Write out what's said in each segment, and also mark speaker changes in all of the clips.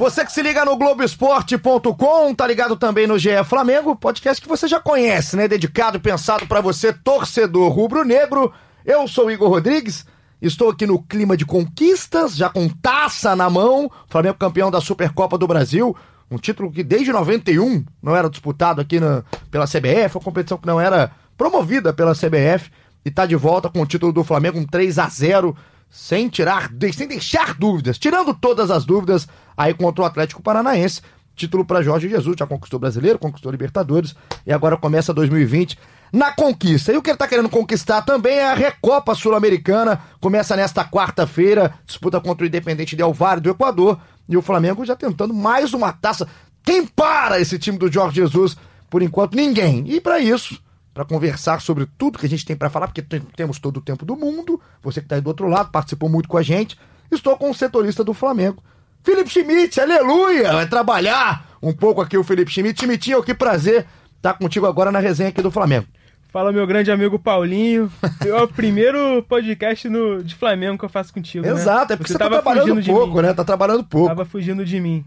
Speaker 1: Você que se liga no Globoesporte.com, tá ligado também no GE Flamengo, podcast que você já conhece, né? Dedicado pensado para você, torcedor rubro-negro. Eu sou Igor Rodrigues, estou aqui no clima de conquistas, já com taça na mão. Flamengo campeão da Supercopa do Brasil, um título que desde 91 não era disputado aqui na, pela CBF, uma competição que não era promovida pela CBF e tá de volta com o título do Flamengo, um 3 a 0 sem tirar, sem deixar dúvidas, tirando todas as dúvidas aí contra o Atlético Paranaense. Título para Jorge Jesus, já conquistou brasileiro, conquistou Libertadores e agora começa 2020 na conquista. E o que ele está querendo conquistar também é a Recopa Sul-Americana. Começa nesta quarta-feira, disputa contra o Independente Del Valle do Equador. E o Flamengo já tentando mais uma taça. Quem para esse time do Jorge Jesus? Por enquanto, ninguém. E para isso, para conversar sobre tudo que a gente tem para falar, porque temos todo o tempo do mundo. Você que está aí do outro lado, participou muito com a gente. Estou com o setorista do Flamengo, Felipe Schmidt, aleluia! Vai trabalhar um pouco aqui o Felipe Schmidt. Schmidtinho, que prazer estar contigo agora na resenha aqui do Flamengo.
Speaker 2: Fala, meu grande amigo Paulinho. É o primeiro podcast no, de Flamengo que eu faço contigo.
Speaker 1: Né? Exato,
Speaker 2: né?
Speaker 1: é porque você, você tá trabalhando pouco, né? Tá trabalhando pouco.
Speaker 2: Tava fugindo de mim.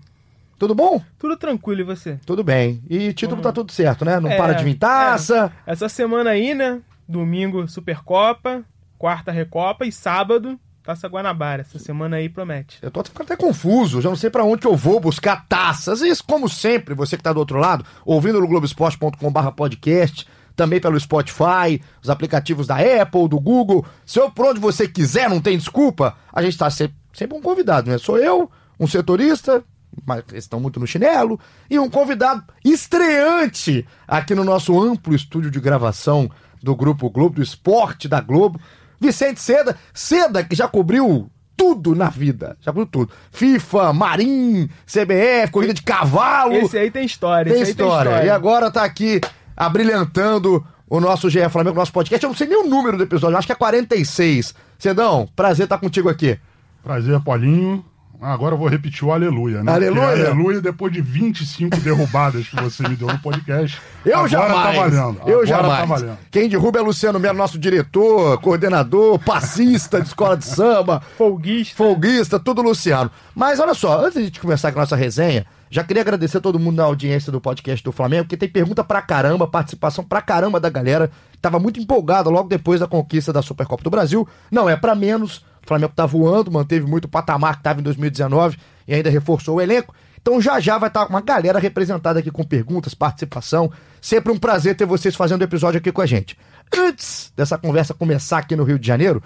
Speaker 1: Tudo bom?
Speaker 2: Tudo tranquilo, e você?
Speaker 1: Tudo bem. E título uhum. tá tudo certo, né? Não é, para de vir taça.
Speaker 2: É. Essa semana aí, né? Domingo, Supercopa. Quarta, Recopa. E sábado, Taça Guanabara. Essa semana aí promete.
Speaker 1: Eu tô ficando até confuso, já não sei para onde que eu vou buscar taças. E isso, como sempre, você que tá do outro lado, ouvindo no globesport.com.br podcast, também pelo Spotify, os aplicativos da Apple, do Google. Se eu por onde você quiser, não tem desculpa, a gente tá sempre, sempre um convidado, né? Sou eu, um setorista, mas estão muito no chinelo, e um convidado estreante aqui no nosso amplo estúdio de gravação do Grupo Globo, do Esporte da Globo. Vicente Seda, Seda que já cobriu tudo na vida. Já cobriu tudo. FIFA, Marim, CBF, corrida de cavalo.
Speaker 2: Esse aí tem história.
Speaker 1: Tem, história. tem história. E agora tá aqui abrilhantando o nosso GE Flamengo, nosso podcast. Eu não sei nem o número do episódio, acho que é 46. Cedão, prazer estar contigo aqui.
Speaker 3: Prazer, Paulinho. Agora eu vou repetir o aleluia, né?
Speaker 1: Aleluia.
Speaker 3: Porque aleluia depois de 25 derrubadas que você me deu no podcast.
Speaker 1: Eu agora tá jamais. Tá valendo. Eu agora jamais. Tá valendo. Quem derruba é Luciano Melo, nosso diretor, coordenador, passista de escola de samba.
Speaker 2: Folguista.
Speaker 1: Folguista, tudo Luciano. Mas olha só, antes de a gente começar com a nossa resenha, já queria agradecer a todo mundo na audiência do podcast do Flamengo, porque tem pergunta pra caramba, participação pra caramba da galera. Tava muito empolgada logo depois da conquista da Supercopa do Brasil. Não é para menos o Flamengo tá voando, manteve muito o patamar que estava em 2019 e ainda reforçou o elenco. Então já já vai estar tá uma galera representada aqui com perguntas, participação. Sempre um prazer ter vocês fazendo o episódio aqui com a gente. Antes dessa conversa começar aqui no Rio de Janeiro,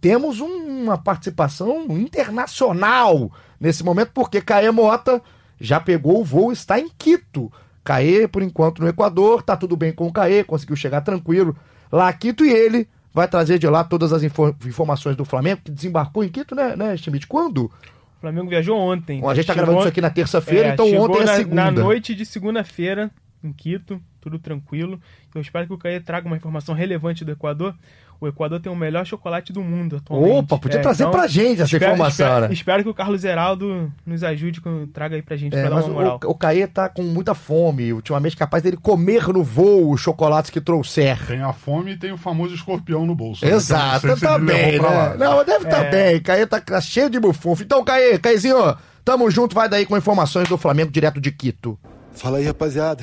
Speaker 1: temos uma participação internacional nesse momento, porque Caê Mota já pegou o voo, está em Quito. Caê, por enquanto, no Equador, tá tudo bem com o Caê, conseguiu chegar tranquilo lá Quito e ele vai trazer de lá todas as infor informações do Flamengo, que desembarcou em Quito, né, né Schmidt? Quando?
Speaker 2: O Flamengo viajou ontem.
Speaker 1: Bom, a gente tá gravando isso aqui na terça-feira, é, então ontem é segunda.
Speaker 2: Na noite de segunda-feira, em Quito, tudo tranquilo. Eu espero que o Caê traga uma informação relevante do Equador. O Equador tem o melhor chocolate do mundo atualmente.
Speaker 1: Opa, podia é, trazer então, pra gente essa espero, informação,
Speaker 2: espero,
Speaker 1: né?
Speaker 2: Espero que o Carlos Zeraldo nos ajude, traga aí pra gente, é, pra dar uma moral.
Speaker 1: O, o Caê tá com muita fome, ultimamente capaz dele comer no voo os chocolates que trouxer.
Speaker 3: Tem a fome e tem o famoso escorpião no bolso.
Speaker 1: Né? Exato, né? tá bem, né? Não, deve estar tá é... tá bem, Caê tá cheio de bufunfo. Então, Caê, Caezinho, tamo junto, vai daí com informações do Flamengo direto de Quito.
Speaker 4: Fala aí, rapaziada.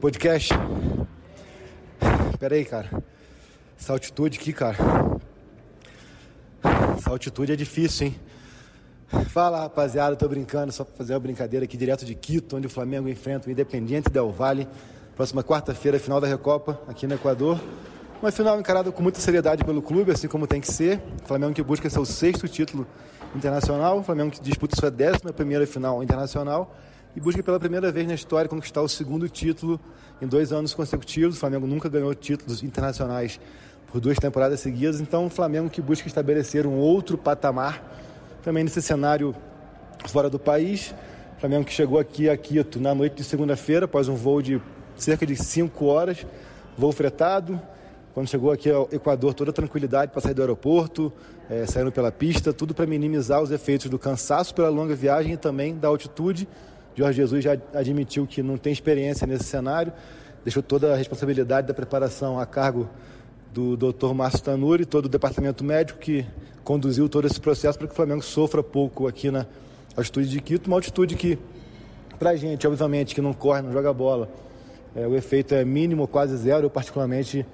Speaker 4: Podcast. Pera aí, cara. Essa altitude aqui, cara. Essa altitude é difícil, hein? Fala, rapaziada, tô brincando, só pra fazer uma brincadeira aqui direto de Quito, onde o Flamengo enfrenta o Independiente Del Valle. Próxima quarta-feira, final da Recopa, aqui no Equador. Uma final encarada com muita seriedade pelo clube, assim como tem que ser. O Flamengo que busca seu sexto título internacional, o Flamengo que disputa sua décima primeira final internacional e busca pela primeira vez na história conquistar o segundo título em dois anos consecutivos. O Flamengo nunca ganhou títulos internacionais por duas temporadas seguidas. Então, o Flamengo que busca estabelecer um outro patamar também nesse cenário fora do país. O Flamengo que chegou aqui a Quito na noite de segunda-feira, após um voo de cerca de 5 horas, voo fretado. Quando chegou aqui ao Equador, toda tranquilidade para sair do aeroporto, é, saindo pela pista, tudo para minimizar os efeitos do cansaço pela longa viagem e também da altitude. Jorge Jesus já admitiu que não tem experiência nesse cenário, deixou toda a responsabilidade da preparação a cargo do Dr. Márcio Tanuri, todo o departamento médico que conduziu todo esse processo para que o Flamengo sofra pouco aqui na altitude de Quito, uma altitude que, para a gente, obviamente, que não corre, não joga bola, é, o efeito é mínimo, quase zero. Eu, particularmente,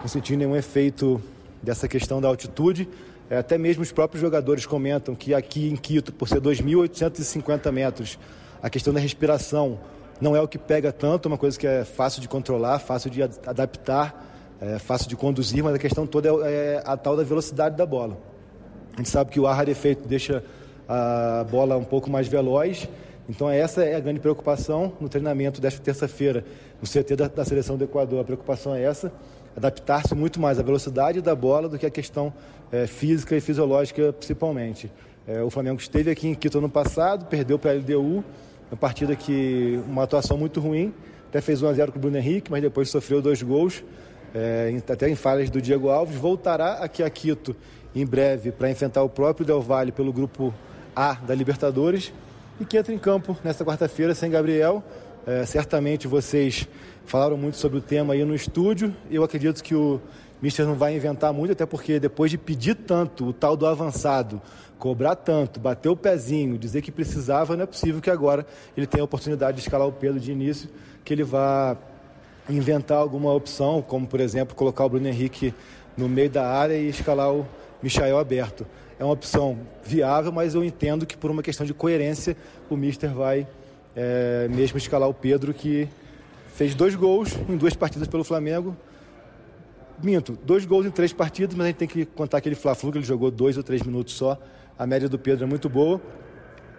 Speaker 4: não senti nenhum efeito dessa questão da altitude. É, até mesmo os próprios jogadores comentam que aqui em Quito, por ser 2.850 metros, a questão da respiração não é o que pega tanto, é uma coisa que é fácil de controlar, fácil de adaptar, é fácil de conduzir, mas a questão toda é, é a tal da velocidade da bola. A gente sabe que o ar rarefeito deixa a bola um pouco mais veloz, então essa é a grande preocupação no treinamento desta terça-feira no CT da, da, seleção do Equador. A preocupação é essa, adaptar-se muito mais à velocidade da bola do que a questão é, física e fisiológica principalmente. É, o Flamengo esteve aqui em Quito ano passado, perdeu para a LDU, uma partida que uma atuação muito ruim, até fez 1 a 0 com o Bruno Henrique, mas depois sofreu dois gols, é, até em falhas do Diego Alves. Voltará aqui a Quito em breve para enfrentar o próprio Del Valle pelo grupo A da Libertadores e que entra em campo nesta quarta-feira sem Gabriel. É, certamente vocês falaram muito sobre o tema aí no estúdio. Eu acredito que o Mister não vai inventar muito, até porque depois de pedir tanto o tal do avançado, cobrar tanto, bater o pezinho, dizer que precisava, não é possível que agora ele tenha a oportunidade de escalar o Pedro de início, que ele vá inventar alguma opção, como por exemplo colocar o Bruno Henrique no meio da área e escalar o Michael aberto. É uma opção viável, mas eu entendo que por uma questão de coerência o Mister vai é, mesmo escalar o Pedro, que fez dois gols em duas partidas pelo Flamengo, minto, dois gols em três partidas, mas a gente tem que contar aquele Fla-Flu que ele jogou dois ou três minutos só. A média do Pedro é muito boa.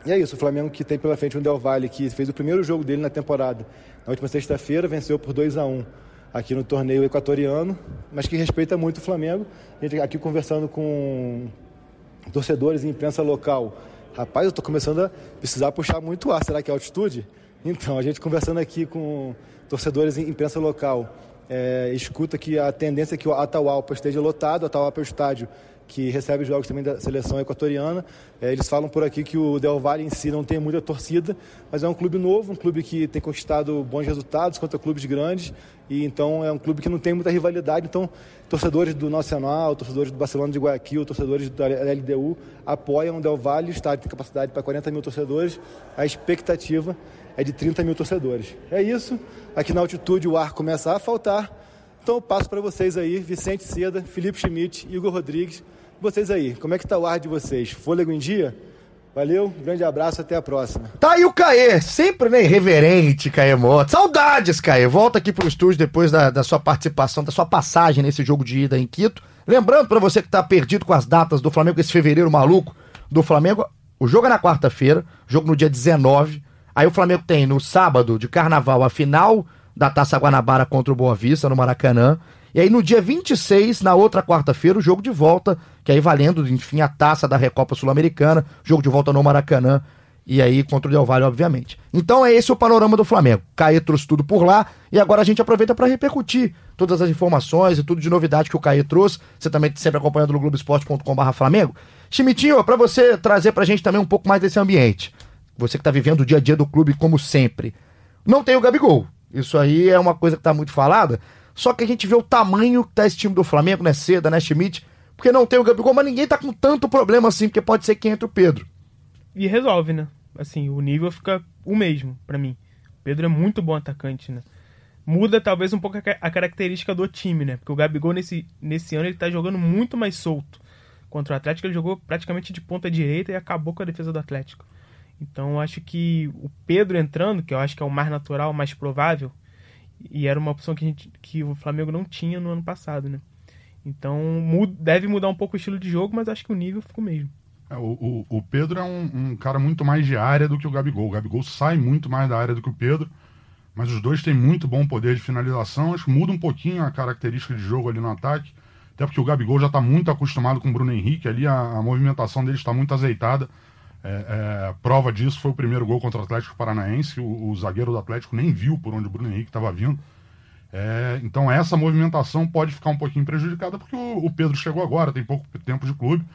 Speaker 4: E é isso, o Flamengo que tem pela frente o Del Valle, que fez o primeiro jogo dele na temporada. Na última sexta-feira, venceu por 2 a 1 um aqui no torneio equatoriano, mas que respeita muito o Flamengo. A gente aqui conversando com torcedores e imprensa local. Rapaz, eu estou começando a precisar puxar muito ar. Será que é altitude? Então, a gente conversando aqui com torcedores e imprensa local é, escuta que a tendência é que o Atahualpa esteja lotado, o Atahualpa é o estádio que recebe os jogos também da seleção equatoriana. É, eles falam por aqui que o Del Valle em si não tem muita torcida, mas é um clube novo, um clube que tem conquistado bons resultados contra clubes grandes, e então é um clube que não tem muita rivalidade. Então, torcedores do Nacional, torcedores do Barcelona de Guayaquil, torcedores da LDU apoiam o Del Valle, o estádio tem capacidade para 40 mil torcedores. A expectativa é de 30 mil torcedores. É isso. Aqui na altitude o ar começa a faltar. Então eu passo para vocês aí, Vicente Seda, Felipe Schmidt, Igor Rodrigues. Vocês aí, como é que tá o ar de vocês? Fôlego em dia? Valeu, grande abraço, até a próxima.
Speaker 1: Tá aí o Caê, sempre né, irreverente, Caê Mota. Saudades, Caê. Volta aqui pro estúdio depois da, da sua participação, da sua passagem nesse jogo de ida em Quito. Lembrando para você que tá perdido com as datas do Flamengo, esse fevereiro maluco do Flamengo, o jogo é na quarta-feira, jogo no dia 19. Aí o Flamengo tem no sábado de carnaval a final da Taça Guanabara contra o Boa Vista no Maracanã. E aí no dia 26, na outra quarta-feira, o jogo de volta, que aí valendo, enfim, a taça da Recopa Sul-Americana, jogo de volta no Maracanã, e aí contra o Del Valle, obviamente. Então é esse o panorama do Flamengo. Caê trouxe tudo por lá, e agora a gente aproveita para repercutir todas as informações e tudo de novidade que o Caê trouxe. Você também sempre acompanhando no globoesporte.com.br Flamengo. Chimitinho, para você trazer pra gente também um pouco mais desse ambiente você que está vivendo o dia a dia do clube como sempre. Não tem o Gabigol. Isso aí é uma coisa que está muito falada. Só que a gente vê o tamanho que tá esse time do Flamengo, né? Seda, né, Schmidt? Porque não tem o Gabigol, mas ninguém tá com tanto problema assim, porque pode ser que entre o Pedro.
Speaker 2: E resolve, né? Assim, o nível fica o mesmo para mim. O Pedro é muito bom atacante, né? Muda talvez um pouco a característica do time, né? Porque o Gabigol nesse, nesse ano ele tá jogando muito mais solto. Contra o Atlético ele jogou praticamente de ponta direita e acabou com a defesa do Atlético. Então acho que o Pedro entrando, que eu acho que é o mais natural, mais provável, e era uma opção que, gente, que o Flamengo não tinha no ano passado, né? Então muda, deve mudar um pouco o estilo de jogo, mas acho que o nível ficou mesmo.
Speaker 3: É, o, o, o, Pedro é um, um, cara muito mais de área do que o Gabigol. O Gabigol sai muito mais da área do que o Pedro, mas os dois têm muito bom poder de finalização. Acho que muda um pouquinho a característica de jogo ali no ataque, até porque o Gabigol já está muito acostumado com o Bruno Henrique ali, a, a movimentação dele está muito azeitada É, é, prova disso foi o primeiro gol contra o Atlético Paranaense. O, o zagueiro do Atlético nem viu por onde o Bruno Henrique estava vindo. É, então essa movimentação pode ficar um pouquinho prejudicada porque o, o Pedro chegou agora, tem pouco tempo de clube.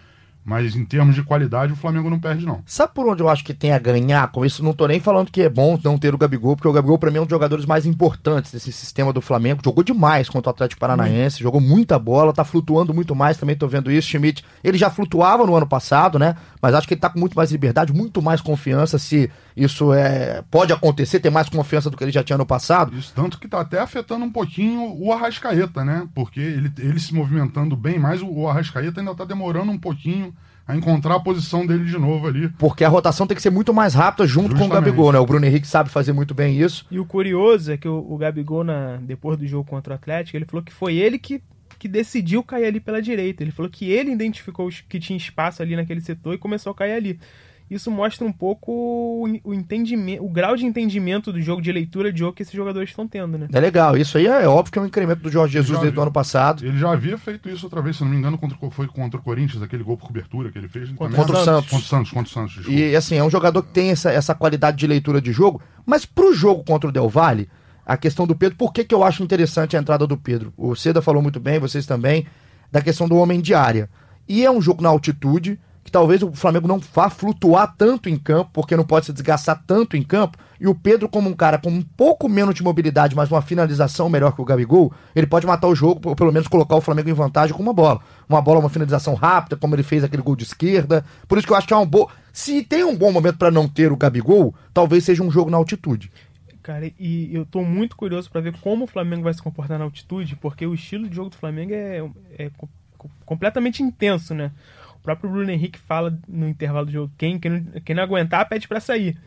Speaker 3: Mas em termos de qualidade, o Flamengo não perde, não.
Speaker 1: Sabe por onde eu acho que tem a ganhar com isso? Não tô nem falando que é bom não ter o Gabigol, porque o Gabigol, pra mim, é um dos jogadores mais importantes desse sistema do Flamengo. Jogou demais contra o Atlético Paranaense, jogou muita bola, tá flutuando muito mais, também tô vendo isso. Schmidt, ele já flutuava no ano passado, né? Mas acho que ele tá com muito mais liberdade, muito mais confiança. Se isso é pode acontecer, ter mais confiança do que ele já tinha no passado.
Speaker 3: Isso, tanto que tá até afetando um pouquinho o Arrascaeta, né? Porque ele, ele se movimentando bem, mas o, o Arrascaeta ainda tá demorando um pouquinho a encontrar a posição dele de novo ali.
Speaker 1: Porque a rotação tem que ser muito mais rápida junto Justamente. com o Gabigol, né? O Bruno Henrique sabe fazer muito bem isso.
Speaker 2: E o curioso é que o, o Gabigol, na, depois do jogo contra o Atlético, ele falou que foi ele que, que decidiu cair ali pela direita. Ele falou que ele identificou que tinha espaço ali naquele setor e começou a cair ali isso mostra um pouco o, entendimento, o grau de entendimento do jogo, de leitura de jogo que esses jogadores estão tendo, né?
Speaker 1: É legal, isso aí é óbvio que é um incremento do Jorge Jesus desde o ano passado.
Speaker 3: Ele já havia feito isso outra vez, se não me engano, contra, foi contra o Corinthians, aquele gol por cobertura que ele fez.
Speaker 1: Contra, contra o Santos.
Speaker 3: Contra o Santos, contra o Santos,
Speaker 1: desculpa. E assim, é um jogador que tem essa, essa qualidade de leitura de jogo, mas pro jogo contra o Del Valle, a questão do Pedro, por que, que eu acho interessante a entrada do Pedro? O Seda falou muito bem, vocês também, da questão do homem de área. E é um jogo na altitude, que talvez o Flamengo não vá flutuar tanto em campo, porque não pode se desgastar tanto em campo, e o Pedro, como um cara com um pouco menos de mobilidade, mas uma finalização melhor que o Gabigol, ele pode matar o jogo, ou pelo menos colocar o Flamengo em vantagem com uma bola. Uma bola, uma finalização rápida, como ele fez aquele gol de esquerda. Por isso que eu acho que é um bom. Se tem um bom momento para não ter o Gabigol, talvez seja um jogo na altitude.
Speaker 2: Cara, e eu tô muito curioso para ver como o Flamengo vai se comportar na altitude, porque o estilo de jogo do Flamengo é, é completamente intenso, né? Próprio Bruno Henrique fala no intervalo do jogo: quem, quem, não, quem não aguentar, pede para sair.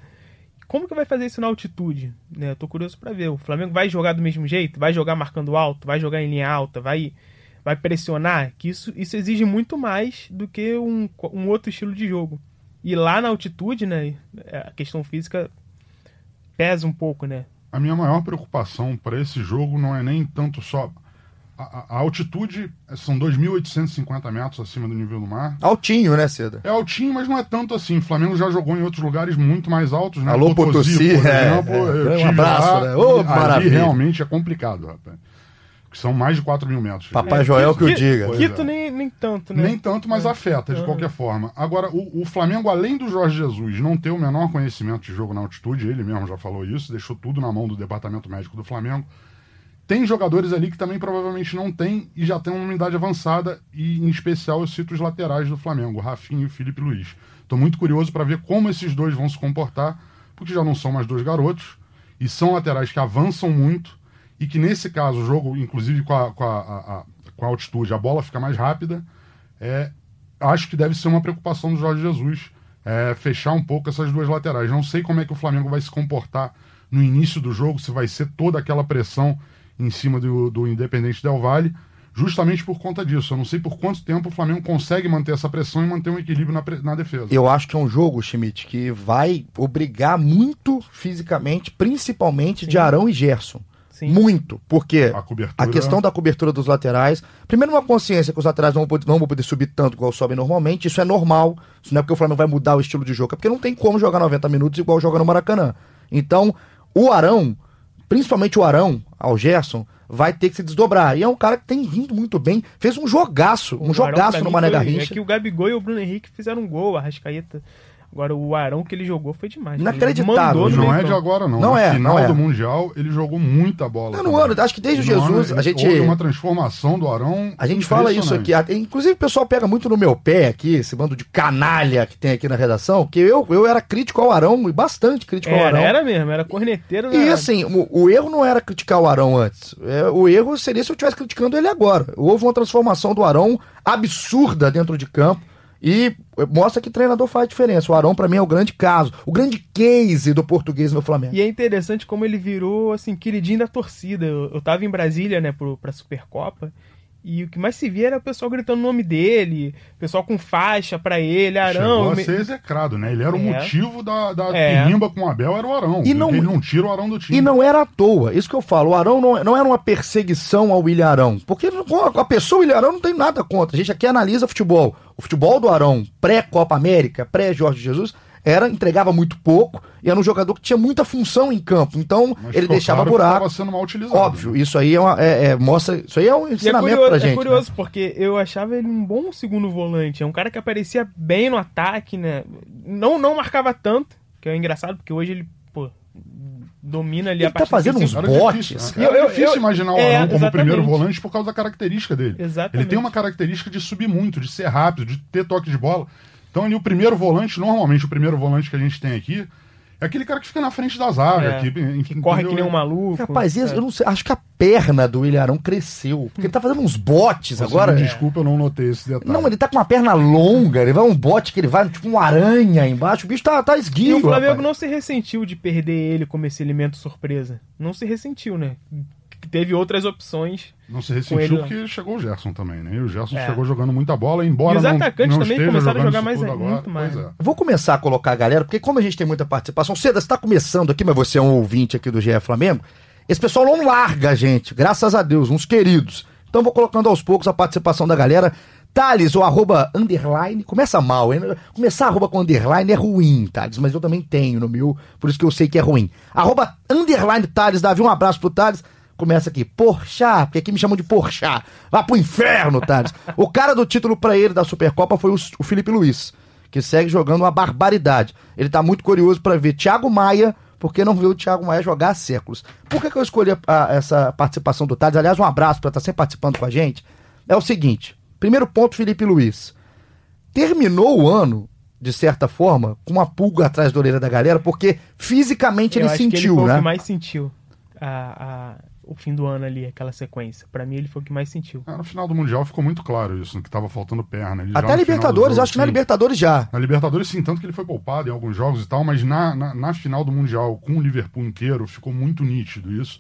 Speaker 2: Como que vai fazer isso na altitude? Né? Eu tô curioso para ver. O Flamengo vai jogar do mesmo jeito? Vai jogar marcando alto? Vai jogar em linha alta? Vai, vai pressionar? Que isso, isso exige muito mais do que um, um outro estilo de jogo. E lá na altitude, né? A questão física pesa um pouco, né?
Speaker 3: A minha maior preocupação para esse jogo não é nem tanto só a, a, altitude são 2.850 metros acima do nível do mar.
Speaker 1: Altinho, né, Seda?
Speaker 3: É altinho, mas não é tanto assim. O Flamengo já jogou em outros lugares muito mais altos, né?
Speaker 1: Alô, Potosí, Potosí por é, exemplo. É, é. Um abraço, lá, né? Ô, maravilha.
Speaker 3: realmente é complicado, rapaz. Que são mais de 4 mil metros.
Speaker 1: Papai é, Joel que, que o diga.
Speaker 2: Quito é. nem, nem tanto, né?
Speaker 3: Nem tanto, mas é. afeta de qualquer forma. Agora, o, o, Flamengo, além do Jorge Jesus não ter o menor conhecimento de jogo na altitude, ele mesmo já falou isso, deixou tudo na mão do departamento médico do Flamengo tem jogadores ali que também provavelmente não tem e já tem uma unidade avançada, e em especial eu cito os laterais do Flamengo, Rafinha e Felipe Luiz. Estou muito curioso para ver como esses dois vão se comportar, porque já não são mais dois garotos, e são laterais que avançam muito, e que nesse caso, o jogo, inclusive com a, com a, a, com a altitude, a bola fica mais rápida, é, acho que deve ser uma preocupação do Jorge Jesus é, fechar um pouco essas duas laterais. Não sei como é que o Flamengo vai se comportar no início do jogo, se vai ser toda aquela pressão em cima do, do Independente Del Valle, justamente por conta disso. Eu não sei por quanto tempo o Flamengo consegue manter essa pressão e manter um equilíbrio na, na defesa.
Speaker 1: Eu acho que é um jogo, Schmidt, que vai obrigar muito fisicamente, principalmente Sim. de Arão e Gerson. Sim. Muito, porque a, cobertura... a, questão da cobertura dos laterais. Primeiro, uma consciência que os laterais não vão, poder, não vão poder subir tanto igual sobem normalmente. Isso é normal. Isso não é porque o Flamengo vai mudar o estilo de jogo, é porque não tem como jogar 90 minutos igual joga no Maracanã. Então, o Arão principalmente o Arão, ao Gerson, vai ter que se desdobrar. E é um cara que tem vindo muito bem. Fez um jogaço, um o jogaço no Mané Garrincha.
Speaker 2: É que o Gabigol e o Bruno Henrique fizeram um gol, a Rascaeta Agora, o Arão que ele jogou foi demais.
Speaker 1: Inacreditável.
Speaker 3: Não é de agora, não.
Speaker 1: Não
Speaker 3: Na
Speaker 1: é.
Speaker 3: final
Speaker 1: não é.
Speaker 3: do Mundial, ele jogou muita bola.
Speaker 1: Não, no ano, acho que desde o Jesus, ano, a gente.
Speaker 3: Houve uma transformação do Arão.
Speaker 1: A gente fala isso aqui. Inclusive, o pessoal pega muito no meu pé aqui, esse bando de canalha que tem aqui na redação, que eu, eu era crítico ao Arão, e bastante crítico
Speaker 2: era,
Speaker 1: ao Arão.
Speaker 2: Era mesmo, era corneteiro.
Speaker 1: E assim, o, o, erro não era criticar o Arão antes. É, o erro seria se eu estivesse criticando ele agora. Houve uma transformação do Arão absurda dentro de campo e mostra que treinador faz diferença. O Arão, para mim, é o grande caso, o grande case do português no Flamengo.
Speaker 2: E é interessante como ele virou, assim, queridinho da torcida. Eu, eu tava em Brasília, né, pro, pra Supercopa, e o que mais se via era o pessoal gritando o nome dele, o pessoal com faixa para ele, Arão.
Speaker 3: Chegou a ser execrado, né? Ele era é. o motivo da, da é. com o Abel, era o Arão. E não, ele não tira o Arão do time.
Speaker 1: E não era à toa, isso que eu falo. O Arão não, não era uma perseguição ao William Arão. Porque a pessoa William Arão não tem nada contra. A gente aqui analisa futebol. O futebol do Arão, pré-Copa América, pré-Jorge Jesus, era entregava muito pouco e era um jogador que tinha muita função em campo. Então,
Speaker 3: Mas
Speaker 1: ele deixava buraco.
Speaker 3: sendo mal utilizado.
Speaker 1: Óbvio, isso aí é, uma, é- é- mostra. Isso aí é um
Speaker 2: E é
Speaker 1: ensinamento
Speaker 2: curioso,
Speaker 1: pra gente.
Speaker 2: é curioso
Speaker 1: né?
Speaker 2: porque eu achava ele um bom segundo volante. É um cara que aparecia bem no ataque, né? Não, não marcava tanto, que é engraçado, porque hoje ele, pô, domina ali
Speaker 1: Ele
Speaker 2: a
Speaker 1: tá
Speaker 2: parte
Speaker 1: fazendo uns botes.
Speaker 3: difícil,
Speaker 2: Eu- eu-
Speaker 3: difícil
Speaker 2: eu-
Speaker 3: imaginar o
Speaker 2: é,
Speaker 3: Arão como
Speaker 2: exatamente.
Speaker 3: primeiro volante por causa da característica dele.
Speaker 2: Exatamente.
Speaker 3: Ele tem uma característica de subir muito, de ser rápido, de ter toque de bola. Então ali o primeiro volante, normalmente o primeiro volante que a gente tem aqui, é aquele cara que fica na frente da zaga.
Speaker 2: É,
Speaker 3: que,
Speaker 2: que corre que nem um maluco.
Speaker 1: Rapaz,
Speaker 2: É.
Speaker 1: eu não sei, acho que a perna do William Arão cresceu. Porque ele tá fazendo uns botes agora.
Speaker 3: me desculpa, eu não notei esse detalhe.
Speaker 1: Não, ele tá com uma perna longa, ele vai um bote que ele vai, tipo uma aranha embaixo, o bicho tá, tá
Speaker 2: E
Speaker 1: esguio.
Speaker 2: o Flamengo
Speaker 1: rapaz.
Speaker 2: não se ressentiu de perder ele como esse elemento surpresa. Não se ressentiu, né? Teve outras opções.
Speaker 3: Não se ressentiu porque chegou o Gerson também, né? E o Gerson
Speaker 2: É.
Speaker 3: chegou jogando muita bola, embora
Speaker 2: E os
Speaker 3: não,
Speaker 2: atacantes
Speaker 3: não
Speaker 2: também começaram a jogar mais-
Speaker 3: agora.
Speaker 2: muito mais.
Speaker 3: É.
Speaker 1: Vou começar a colocar a galera, porque como a gente tem muita participação, Seda, você tá começando aqui, mas você é um ouvinte aqui do GE Flamengo, esse pessoal não larga a gente, graças a Deus, uns queridos. Então vou colocando aos poucos a participação da galera. Thales, o arroba underline, começa mal, hein? Começar arroba com underline é ruim, Thales, mas eu também tenho no meu, por isso que eu sei que é ruim. Arroba underline Thales, Davi, um abraço pro Thales. Começa aqui, Porchá, porque aqui me chamam de Porchá. Vá pro inferno, Thales. o cara do título pra ele da Supercopa foi o, o Felipe Luiz, que segue jogando uma barbaridade. Ele tá muito curioso pra ver Thiago Maia, porque não viu o Thiago Maia jogar há séculos. Por que, que eu escolhi a- a- essa participação do Thales? Aliás, um abraço pra estar sempre participando com a gente. É o seguinte: primeiro ponto, Felipe Luiz. Terminou o ano, de certa forma, com uma pulga atrás da orelha da galera, porque fisicamente
Speaker 2: Eu
Speaker 1: ele
Speaker 2: acho que ele
Speaker 1: sentiu,
Speaker 2: foi o
Speaker 1: né?
Speaker 2: que mais sentiu a, a- o fim do ano ali, aquela sequência. Pra mim, ele foi o que mais sentiu.
Speaker 3: Ah, no final do Mundial ficou muito claro isso, que tava faltando perna. Ele
Speaker 1: Até a Libertadores,
Speaker 3: jogo,
Speaker 1: acho que na
Speaker 3: sim.
Speaker 1: Libertadores já.
Speaker 3: Na Libertadores, sim, tanto que ele foi poupado em alguns jogos e tal, mas na, na, na final do Mundial, com o Liverpool inteiro, ficou muito nítido isso.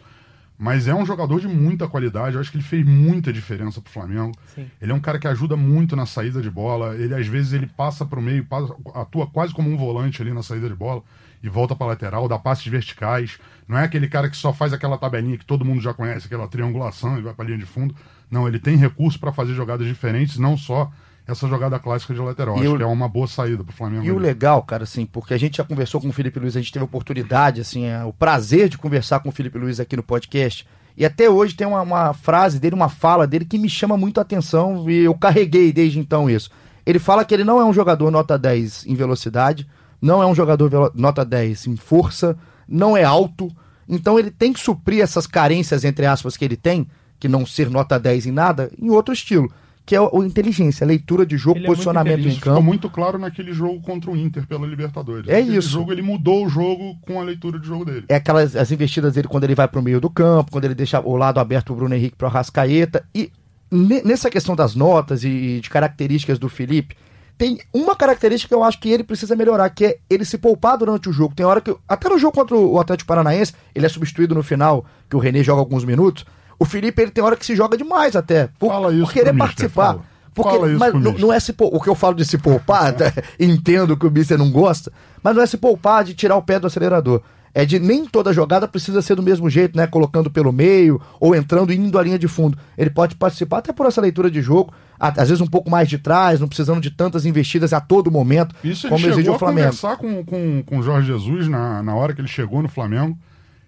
Speaker 3: Mas é um jogador de muita qualidade, eu acho que ele fez muita diferença pro Flamengo.
Speaker 2: Sim.
Speaker 3: Ele é um cara que ajuda muito na saída de bola, ele às vezes ele passa pro meio, passa- atua quase como um volante ali na saída de bola e volta pra lateral, dá passes verticais. Não é aquele cara que só faz aquela tabelinha que todo mundo já conhece, aquela triangulação e vai pra linha de fundo. Não, ele tem recurso para fazer jogadas diferentes, não só essa jogada clássica de lateral.
Speaker 1: E
Speaker 3: acho
Speaker 1: o-
Speaker 3: que é uma boa saída pro Flamengo.
Speaker 1: E o
Speaker 3: ali.
Speaker 1: legal, cara, assim, porque a gente já conversou com o Felipe Luiz, a gente teve a oportunidade, assim, é, o prazer de conversar com o Felipe Luiz aqui no podcast. E até hoje tem uma, uma frase dele, uma fala dele que me chama muito a atenção e eu carreguei desde então isso. Ele fala que ele não é um jogador nota 10 em velocidade, não é um jogador nota 10 em força, não é alto. Então ele tem que suprir essas carências, entre aspas, que ele tem, que não ser nota 10 em nada, em outro estilo, que é o, o inteligência, a leitura de jogo,
Speaker 2: Ele é
Speaker 1: posicionamento em
Speaker 2: inteligente,
Speaker 3: Ficou
Speaker 1: campo.
Speaker 3: muito claro naquele jogo contra o Inter pela Libertadores.
Speaker 1: É
Speaker 3: Aquele
Speaker 1: isso.
Speaker 3: jogo ele mudou o jogo com a leitura de jogo dele.
Speaker 1: é aquelas as investidas dele quando ele vai pro meio do campo, quando ele deixa o lado aberto pro Bruno Henrique pro Arrascaeta. E ne- nessa questão das notas e, e de características do Felipe, tem uma característica que eu acho que ele precisa melhorar, que é ele se poupar durante o jogo. Tem hora que. Até no jogo contra o Atlético Paranaense, ele é substituído no final, que o René joga alguns minutos. O Felipe, ele tem hora que se joga demais até. Por,
Speaker 3: Fala isso
Speaker 1: por querer
Speaker 3: mister,
Speaker 1: participar.
Speaker 3: fala.
Speaker 1: Porque,
Speaker 3: Fala isso
Speaker 1: mas não,
Speaker 3: mister.
Speaker 1: não é se pou- o que eu falo de se poupar, tá? entendo que o Mister não gosta, mas não é se poupar de tirar o pé do acelerador. É de nem toda jogada precisa ser do mesmo jeito, né? Colocando pelo meio ou entrando e indo à linha de fundo. Ele pode participar até por essa leitura de jogo, às vezes um pouco mais de trás, não precisando de tantas investidas a todo momento,
Speaker 3: Isso
Speaker 1: como exigiu
Speaker 3: chegou
Speaker 1: o
Speaker 3: a
Speaker 1: Flamengo.
Speaker 3: conversar com, com, com o Jorge Jesus na, na hora que ele chegou no Flamengo.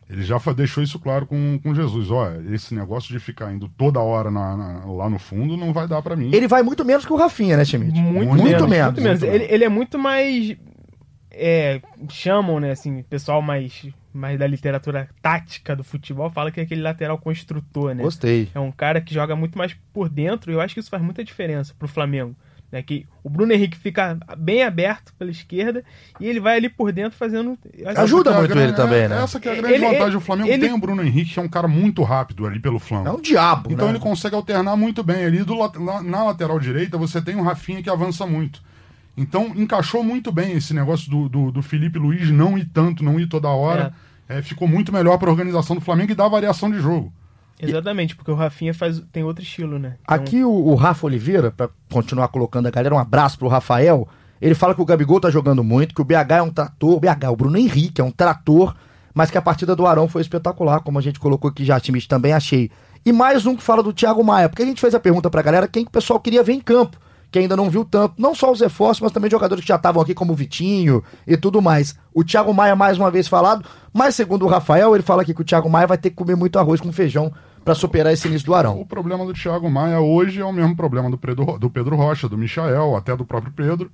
Speaker 3: Ele já deixou isso claro com, com Jesus. Olha, esse negócio de ficar indo toda hora na- na- lá no fundo não vai dar pra mim.
Speaker 1: Ele vai muito menos que o Rafinha, né, Schmidt?
Speaker 2: Muito,
Speaker 3: Muito
Speaker 2: menos,
Speaker 1: menos,
Speaker 2: Muito menos. Ele, ele é muito mais. É, chamam, né, assim, pessoal mais, mais da literatura tática do futebol fala que é aquele lateral construtor, né?
Speaker 1: Gostei.
Speaker 2: É um cara que joga muito mais por dentro e eu acho que isso faz muita diferença pro Flamengo. Né? Que o Bruno Henrique fica bem aberto pela esquerda e ele vai ali por dentro fazendo.
Speaker 1: Ajuda
Speaker 3: é
Speaker 1: muito
Speaker 3: grande-
Speaker 1: ele também,
Speaker 3: é-
Speaker 1: né?
Speaker 3: Essa que é a grande
Speaker 2: Ele-
Speaker 3: vantagem.
Speaker 2: ele-
Speaker 3: o Flamengo
Speaker 2: ele-
Speaker 3: tem o Bruno Henrique, que é um cara muito rápido ali pelo flanco.
Speaker 1: É um diabo,
Speaker 3: Então
Speaker 1: né?
Speaker 3: ele consegue alternar muito bem. Ali do, na lateral direita você tem o Rafinha que avança muito. Então encaixou muito bem esse negócio do, do, do Felipe Luiz não ir tanto, não ir toda hora. É, ficou muito melhor para a organização do Flamengo e dá variação de jogo.
Speaker 2: Exatamente, porque o Rafinha faz, tem outro estilo, né? Então,
Speaker 1: Aqui o, o Rafa Oliveira, pra continuar colocando a galera, um abraço pro Rafael. Ele fala que o Gabigol tá jogando muito, que o BH é um trator, o BH, o Bruno Henrique é um trator, mas que a partida do Arão foi espetacular, como a gente colocou aqui já, time também achei. E mais um que fala do Thiago Maia, porque a gente fez a pergunta pra galera quem que o pessoal queria ver em campo. Que ainda não viu tanto, não só os reforços, mas também jogadores que já estavam aqui, como o Vitinho e tudo mais. O Thiago Maia, mais uma vez falado, mas segundo o Rafael, ele fala aqui que o Thiago Maia vai ter que comer muito arroz com feijão para superar esse início do Arão.
Speaker 3: O problema do Thiago Maia hoje é o mesmo problema do Pedro, do Pedro Rocha, do Michael, até do próprio Pedro.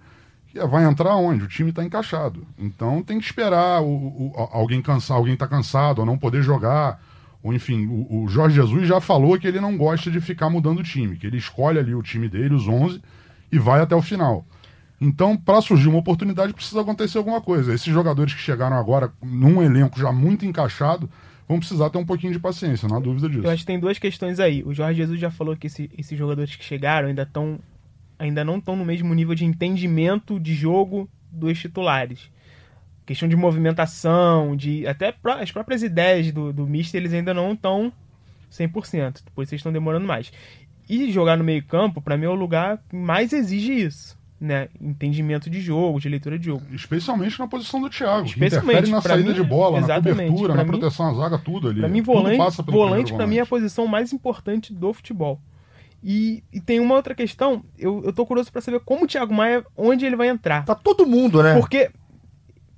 Speaker 3: Que é, vai entrar onde? O time está encaixado. Então tem que esperar o, o, alguém cansar, alguém tá cansado, ou não poder jogar. Ou enfim, o, o, Jorge Jesus já falou que ele não gosta de ficar mudando o time, que ele escolhe ali o time dele, os 11, e vai até o final. Então, para surgir uma oportunidade, precisa acontecer alguma coisa. Esses jogadores que chegaram agora num elenco já muito encaixado, vão precisar ter um pouquinho de paciência, não há dúvida disso.
Speaker 2: Eu acho que tem duas questões aí. O Jorge Jesus já falou que esse, esses jogadores que chegaram ainda estão ainda não estão no mesmo nível de entendimento de jogo dos titulares. Questão de movimentação, de até as próprias ideias do, do Mister, eles ainda não estão 100%. Depois vocês estão demorando mais. E jogar no meio campo, para mim, é o lugar que mais exige isso né, entendimento de jogo, de leitura de jogo.
Speaker 3: Especialmente na posição do Thiago. Especialmente na saída mim, de bola, na cobertura, na mim, proteção à zaga, tudo ali.
Speaker 2: Para mim, volante, volante para mim é a posição mais importante do futebol. E, e tem uma outra questão, eu, eu tô curioso para saber como o Thiago Maia, onde ele vai entrar.
Speaker 1: Tá todo mundo, né?
Speaker 2: Porque,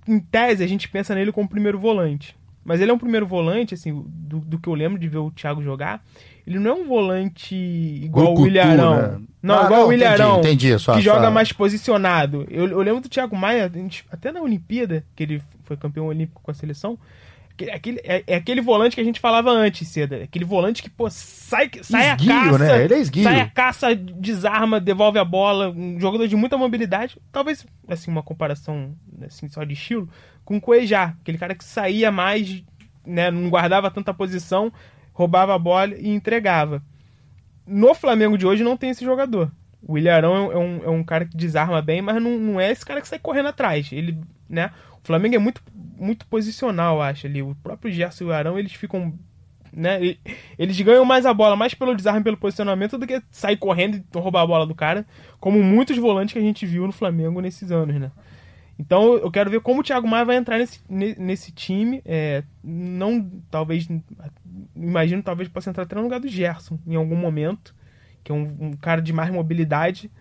Speaker 2: em tese, a gente pensa nele como primeiro volante. Mas ele é um primeiro volante, assim, do, do que eu lembro de ver o Thiago jogar. Ele não é um volante igual o William Né? Não, ah, igual não, o William entendi, entendi, que joga mais posicionado. Eu, eu, lembro do Thiago Maia, até na Olimpíada, que ele foi campeão olímpico com a seleção. Aquele, é, é, aquele volante que a gente falava antes, Seda. Aquele volante que, pô, sai, sai esguio, a caça. Né? Ele é esguio. Sai a caça, desarma, devolve a bola. Um jogador de muita mobilidade. Talvez, assim, uma comparação assim, só de estilo, com o Cuejá. Aquele cara que saía mais, né, não guardava tanta posição, roubava a bola e entregava. No Flamengo de hoje não tem esse jogador. O Ilharão é um, é um cara que desarma bem, mas não, não é esse cara que sai correndo atrás. Ele, né? O Flamengo é muito, muito posicional, acho ali. O próprio Gerson e o Arão, eles ficam né? Eles ganham mais a bola, mais pelo desarme pelo posicionamento, do que sair correndo e roubar a bola do cara, como muitos volantes que a gente viu no Flamengo nesses anos, né? Então eu quero ver como o Thiago Maia vai entrar nesse, nesse time. É, não, talvez, imagino, talvez possa entrar até no lugar do Gerson em algum momento, que é um, um cara de mais mobilidade.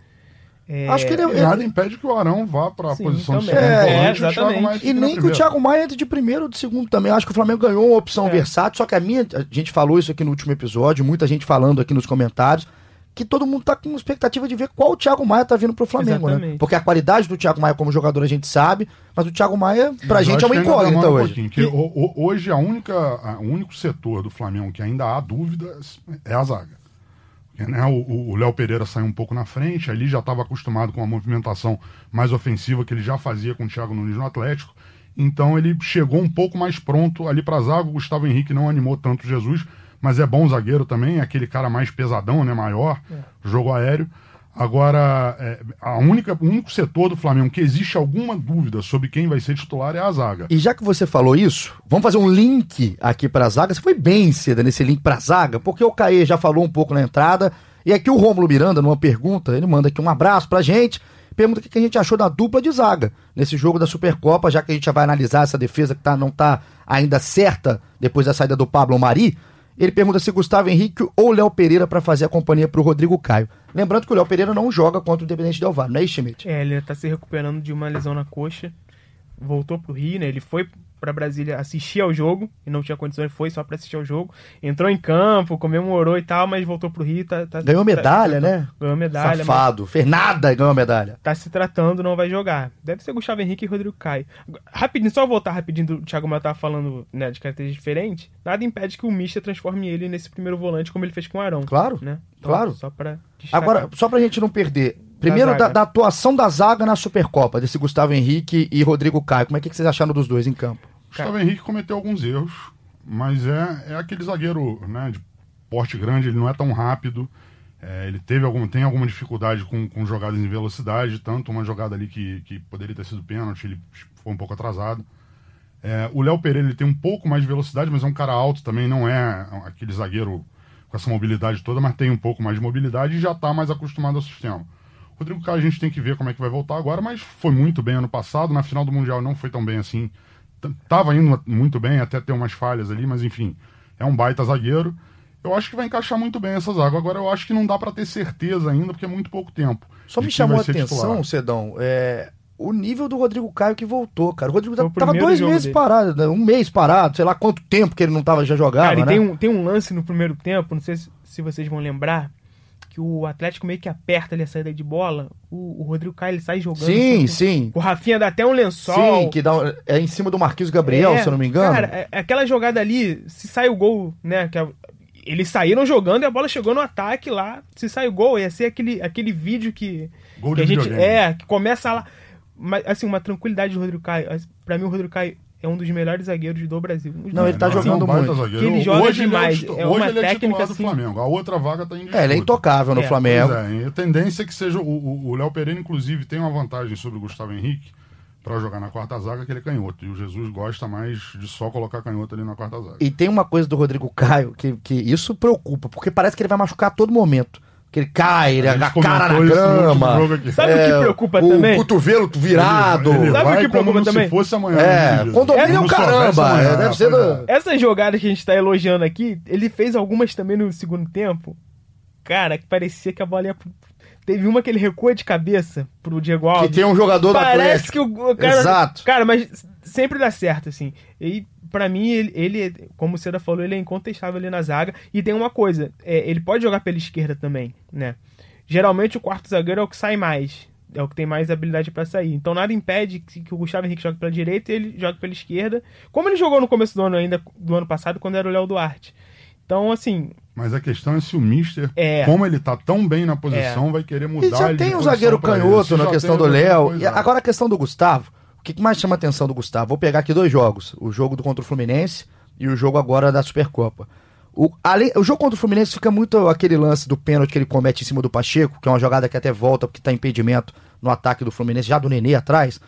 Speaker 3: É... Acho que ele, é- Nada impede que o Arão vá para a posição
Speaker 1: também. de segundo é, exatamente. E, e nem que o Thiago Maia entre de primeiro ou de segundo também. Acho que o Flamengo ganhou uma opção é. versátil, só que a minha, a gente falou isso aqui no último episódio, muita gente falando aqui nos comentários que todo mundo tá com expectativa de ver qual o Thiago Maia tá vindo pro Flamengo, né? Exatamente. né? Porque a qualidade do Thiago Maia como jogador a gente sabe, mas o Thiago Maia pra mas gente é uma incógnita hoje. Um
Speaker 3: que o, hoje a única, a, o único setor do Flamengo que ainda há dúvidas é a zaga. Né, o Léo Pereira saiu um pouco na frente, ali já estava acostumado com a movimentação mais ofensiva que ele já fazia com o Thiago Nunes no Atlético. Então ele chegou um pouco mais pronto ali para a zaga. O Gustavo Henrique não animou tanto Jesus mas é bom zagueiro também, é aquele cara mais pesadão, né, maior, é. jogo aéreo. Agora, é, a única, o único setor do Flamengo que existe alguma dúvida sobre quem vai ser titular é a zaga.
Speaker 1: E já que você falou isso, vamos fazer um link aqui para a zaga. Você foi bem cedo nesse link para a zaga, porque o Caê já falou um pouco na entrada. E aqui o Rômulo Miranda, numa pergunta, ele manda aqui um abraço pra gente. Pergunta o que a gente achou da dupla de zaga nesse jogo da Supercopa, já que a gente já vai analisar essa defesa que tá, não tá ainda certa depois da saída do Pablo Mari. Ele pergunta se Gustavo Henrique ou Léo Pereira para fazer a companhia para o Rodrigo Caio. Lembrando que o Léo Pereira não joga contra o Independente Del Valle, não é Schmidt?
Speaker 2: É, ele está se recuperando de uma lesão na coxa. Voltou para o Rio, né? Ele foi para Brasília assistir ao jogo e não tinha condições, foi só para assistir ao jogo. Entrou em campo, comemorou e tal, mas voltou pro Rio. Tá,
Speaker 1: tá, ganhou medalha,
Speaker 2: tá,
Speaker 1: né?
Speaker 2: Ganhou medalha.
Speaker 1: Safado. Fez nada ganhou medalha.
Speaker 2: Tá se tratando, não vai jogar. Deve ser Gustavo Henrique e Rodrigo Caio. Rapidinho, só voltar rapidinho do Thiago Maia tava falando né, de características diferentes. Nada impede que o Misha transforme ele nesse primeiro volante como ele fez com o Arão.
Speaker 1: Claro.
Speaker 2: Né?
Speaker 1: Então, claro.
Speaker 2: Só pra
Speaker 1: Agora, só pra gente não perder. Primeiro, da, da, da, atuação da zaga na Supercopa, desse Gustavo Henrique e Rodrigo Caio. Como é que vocês acharam dos dois em campo?
Speaker 3: Gustavo Henrique cometeu alguns erros, mas é, é aquele zagueiro né, de porte grande, ele não é tão rápido. É, ele teve algum, tem alguma dificuldade com, com jogadas em velocidade, tanto uma jogada ali que, que poderia ter sido pênalti, ele foi um pouco atrasado. É, o Léo Pereira ele tem um pouco mais de velocidade, mas é um cara alto também, não é aquele zagueiro com essa mobilidade toda, mas tem um pouco mais de mobilidade e já está mais acostumado ao sistema. Rodrigo Caio a gente tem que ver como é que vai voltar agora, mas foi muito bem ano passado. Na final do Mundial não foi tão bem assim Tava indo muito bem, até ter umas falhas ali, mas enfim, é um baita zagueiro. Eu acho que vai encaixar muito bem essa zaga. Agora eu acho que não dá pra ter certeza ainda, porque é muito pouco tempo.
Speaker 1: Só me chamou a atenção,
Speaker 3: titular.
Speaker 1: Cedão, é, o nível do Rodrigo Caio que voltou, cara. O Rodrigo
Speaker 2: Foi o
Speaker 1: tava
Speaker 2: primeiro
Speaker 1: dois meses
Speaker 2: dele.
Speaker 1: parado, né? um mês parado, sei lá quanto tempo que ele não tava, já jogava,
Speaker 2: Cara, e
Speaker 1: né?
Speaker 2: tem um, tem um lance no primeiro tempo, não sei se, se vocês vão lembrar, que o Atlético meio que aperta ali a saída de bola, o, o Rodrigo Caio ele sai jogando.
Speaker 1: Sim,
Speaker 2: assim,
Speaker 1: sim.
Speaker 2: O Rafinha dá até um lençol.
Speaker 1: Sim, que dá, um- é em cima do Marquinhos Gabriel,
Speaker 2: É,
Speaker 1: se eu não me engano.
Speaker 2: Cara, é- aquela jogada ali, se sai o gol, né? Que a- eles saíram jogando e a bola chegou no ataque lá. Se sai o gol, ia ser aquele, aquele vídeo que,
Speaker 3: Gol
Speaker 2: que a
Speaker 3: de
Speaker 2: gente.
Speaker 3: videogame.
Speaker 2: É, que começa lá. Mas, assim, uma tranquilidade do Rodrigo Caio. Pra mim, o Rodrigo Caio é um dos melhores zagueiros do Brasil. Dos
Speaker 1: Não, ele tá
Speaker 2: melhores.
Speaker 1: jogando
Speaker 3: é um
Speaker 1: muito.
Speaker 3: zagueiro.
Speaker 2: Que ele joga
Speaker 3: hoje
Speaker 2: demais.
Speaker 3: Ele é,
Speaker 2: É
Speaker 3: hoje
Speaker 2: uma
Speaker 3: ele é
Speaker 2: técnica,
Speaker 3: titular do
Speaker 2: assim-
Speaker 3: Flamengo. A outra vaga tá em disputa.
Speaker 1: É, ele é intocável no
Speaker 2: É,
Speaker 1: Flamengo.
Speaker 3: Pois é, e a tendência é que seja. O- O o Léo Pereira, inclusive, tem uma vantagem sobre o Gustavo Henrique pra jogar na quarta zaga, que ele é canhoto. E o Jesus gosta mais de só colocar canhoto ali na quarta zaga.
Speaker 1: E tem uma coisa do Rodrigo Caio que, que isso preocupa, porque parece que ele vai machucar a todo momento. Que ele cai, ele
Speaker 3: A
Speaker 1: a cara na grama.
Speaker 2: Sabe o que preocupa
Speaker 1: o
Speaker 2: também?
Speaker 1: cotovelo virado.
Speaker 3: Ele, ele
Speaker 2: Sabe o que
Speaker 3: como
Speaker 2: preocupa
Speaker 3: se
Speaker 2: também?
Speaker 3: fosse amanhã.
Speaker 1: É,
Speaker 3: né,
Speaker 1: condomínio é o
Speaker 3: se
Speaker 1: caramba,
Speaker 3: amanhã,
Speaker 1: é, deve ser do-
Speaker 3: é.
Speaker 2: Essas jogadas que a gente tá elogiando aqui, ele fez algumas também no segundo tempo. Cara, que parecia que a bola ia. Teve uma que ele recua de cabeça pro Diego
Speaker 1: Que
Speaker 2: Alves.
Speaker 1: tem um jogador do
Speaker 2: Parece
Speaker 1: Atlético.
Speaker 2: que o, o cara.
Speaker 1: Exato.
Speaker 2: Cara, mas sempre dá certo, assim. E pra mim, ele, ele, como o Seda falou, ele é incontestável ali na zaga. E tem uma coisa: é, ele pode jogar pela esquerda também, né? Geralmente o quarto zagueiro é o que sai mais. É o que tem mais habilidade pra sair. Então nada impede que, que o Gustavo Henrique jogue pela direita e ele jogue pela esquerda. Como ele jogou no começo do ano ainda, do ano passado, quando era o Léo Duarte. Então, assim,
Speaker 3: Mas a questão é se o Mister,
Speaker 2: É.
Speaker 3: como ele tá tão bem na posição, vai querer mudar
Speaker 1: E já
Speaker 3: ele de
Speaker 1: tem um zagueiro canhoto na
Speaker 3: Já
Speaker 1: questão
Speaker 3: tem
Speaker 1: do
Speaker 3: zagueiro
Speaker 1: Léo. E agora a questão do Gustavo. O que mais chama a atenção do Gustavo? Vou pegar aqui dois jogos. O jogo do contra o Fluminense e o jogo agora da Supercopa. O, além, o jogo contra o Fluminense fica muito aquele lance do pênalti que ele comete em cima do Pacheco, que é uma jogada que até volta porque tá impedimento no ataque do Fluminense, já do Nenê atrás.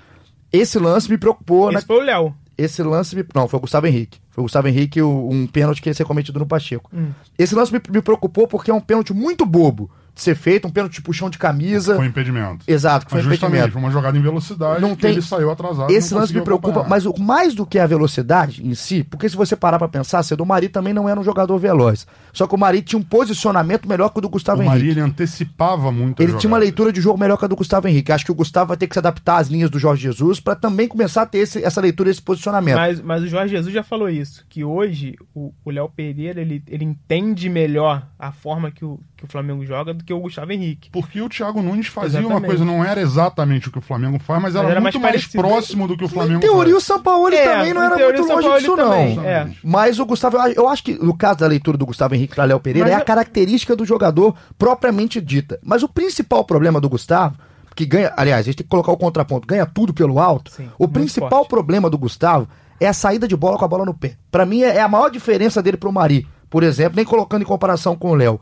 Speaker 1: Esse lance me preocupou. na-
Speaker 2: esse foi o Léo.
Speaker 1: esse lance me... Não, foi o Gustavo Henrique. Foi o Gustavo Henrique, o- um pênalti que ia ser cometido no Pacheco.
Speaker 2: Hum.
Speaker 1: Esse lance me, me preocupou porque é um pênalti muito bobo ser feito, um pênalti de puxão de camisa.
Speaker 3: Foi impedimento.
Speaker 1: Exato, que foi
Speaker 3: Mas justamente,
Speaker 1: impedimento.
Speaker 3: foi uma jogada em velocidade
Speaker 1: Não
Speaker 3: que
Speaker 1: tem-
Speaker 3: ele saiu atrasado.
Speaker 1: Esse
Speaker 3: não
Speaker 1: lance me preocupa,
Speaker 3: acompanhar.
Speaker 1: mas o, mais do que a velocidade em si, porque se você parar pra pensar, Cedo Mari também não era um jogador veloz. Só que o Mari tinha um posicionamento melhor que o do Gustavo
Speaker 3: o
Speaker 1: Henrique.
Speaker 3: Maria ele antecipava muito
Speaker 1: Ele tinha uma leitura de jogo melhor que a do Gustavo Henrique. Acho que o Gustavo vai ter que se adaptar às linhas do Jorge Jesus pra também começar a ter esse- essa leitura, esse posicionamento.
Speaker 2: Mas, mas o Jorge Jesus já falou isso, que hoje o o Léo Pereira ele, ele entende melhor a forma que o, que o Flamengo joga do que o Gustavo Henrique.
Speaker 3: Porque o Thiago Nunes fazia uma
Speaker 2: Exatamente.
Speaker 3: coisa, não era exatamente o que o Flamengo faz, mas era,
Speaker 2: era
Speaker 3: muito
Speaker 2: mais
Speaker 3: mais, próximo do que o Flamengo
Speaker 1: Em teoria, o
Speaker 3: faz.
Speaker 1: Sampaoli
Speaker 2: É,
Speaker 1: também não era muito
Speaker 2: o
Speaker 1: longe disso, não.
Speaker 2: é.
Speaker 1: Mas o Gustavo, eu acho que no caso da leitura do Gustavo Henrique para Léo Pereira,
Speaker 2: Mas
Speaker 1: é a característica do jogador propriamente dita. Mas o principal problema do Gustavo, que ganha, aliás, a gente tem que colocar o contraponto, ganha tudo pelo alto.
Speaker 2: Sim,
Speaker 1: o principal
Speaker 2: forte.
Speaker 1: problema do Gustavo é a saída de bola com a bola no pé. Pra mim é é a maior diferença dele pro Mari, por exemplo, nem colocando em comparação com o Léo.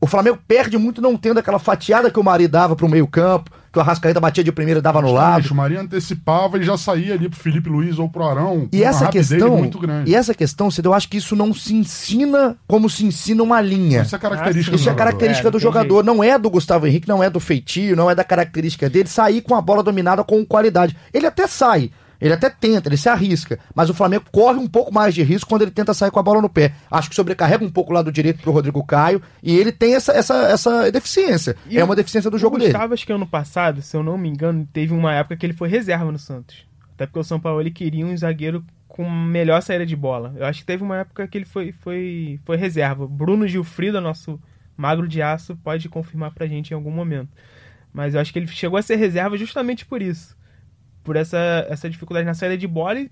Speaker 1: O Flamengo perde muito não tendo aquela fatiada que o Mari dava pro meio-campo, que o Arrascaeta batia de primeira e dava no lado.
Speaker 3: O Maria antecipava e já saía ali pro Felipe Luiz ou pro Arão.
Speaker 1: E essa questão,
Speaker 3: muito grande.
Speaker 1: e essa questão, eu acho que isso não se ensina como se ensina uma linha.
Speaker 3: Isso é característica
Speaker 1: Isso é
Speaker 3: do jogador.
Speaker 1: característica
Speaker 2: É,
Speaker 1: do jogador, não é do Gustavo Henrique, não é do feitio, não é da característica dele sair com a bola dominada com qualidade. Ele até sai, ele até tenta, ele se arrisca, mas o Flamengo corre um pouco mais de risco quando ele tenta sair com a bola no pé. Acho que sobrecarrega um pouco o lado direito pro Rodrigo Caio e ele tem essa, essa, essa deficiência.
Speaker 2: E
Speaker 1: é uma deficiência do jogo
Speaker 2: o
Speaker 1: dele.
Speaker 2: Gustavo, acho que ano passado, se eu não me engano, teve uma época que ele foi reserva no Santos. Até porque o São Paulo ele queria um zagueiro com melhor saída de bola. Eu acho que teve uma época que ele foi, foi, foi reserva. Bruno Gilfrida, nosso magro de aço, pode confirmar pra gente em algum momento. Mas eu acho que ele chegou a ser reserva justamente por isso. Por essa, essa dificuldade na saída de bola e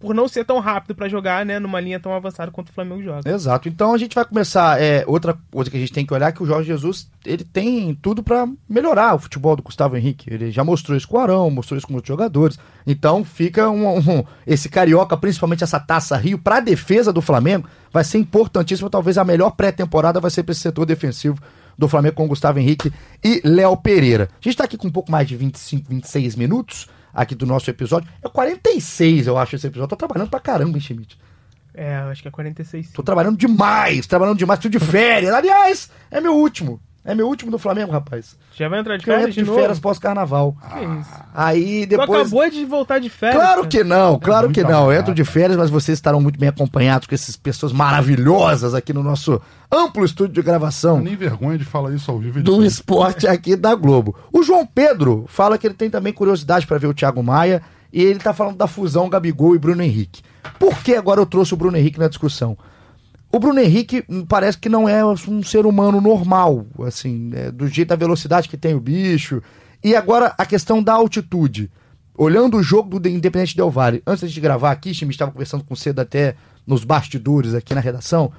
Speaker 2: por não ser tão rápido pra jogar, né, numa linha tão avançada quanto o Flamengo joga.
Speaker 1: Exato. Então a gente vai começar. É, outra coisa que a gente tem que olhar é que o Jorge Jesus ele tem tudo pra melhorar o futebol do Gustavo Henrique. Ele já mostrou isso com o Arão, mostrou isso com outros jogadores. Então fica um, um- esse carioca, principalmente essa taça Rio, pra defesa do Flamengo, vai ser importantíssimo. Talvez a melhor pré-temporada vai ser pra esse setor defensivo do Flamengo com o Gustavo Henrique e Léo Pereira. A gente tá aqui com um pouco mais de 25, 26 minutos aqui do nosso episódio. É 46, eu acho, esse episódio. Tô trabalhando pra caramba, hein, Schmidt?
Speaker 2: É, eu acho que é 46. sim.
Speaker 1: Tô trabalhando demais, trabalhando demais, tô de férias. Aliás, é meu último. É meu último do Flamengo, rapaz.
Speaker 2: Já vai entrar de
Speaker 1: eu
Speaker 2: férias
Speaker 1: entro
Speaker 2: de
Speaker 1: de férias pós-carnaval.
Speaker 2: Que isso?
Speaker 1: Aí
Speaker 2: Tu
Speaker 1: depois.
Speaker 2: acabou de voltar de férias.
Speaker 1: Claro que não, claro que
Speaker 3: muita
Speaker 1: não. Eu entro de férias, mas vocês estarão muito bem acompanhados com essas pessoas maravilhosas aqui no nosso amplo estúdio de gravação
Speaker 3: Nem vergonha de falar isso ao vivo.
Speaker 1: do esporte aqui da Globo. O João Pedro fala que ele tem também curiosidade para ver o Thiago Maia e ele tá falando da fusão Gabigol e Bruno Henrique. Por que agora eu trouxe o Bruno Henrique na discussão? O Bruno Henrique parece que não é um ser humano normal, assim, é, do jeito da velocidade que tem o bicho. E agora a questão da altitude. Olhando o jogo do Independente Del Valle, antes de gravar aqui, gente estava conversando com cedo até nos bastidores aqui na redação.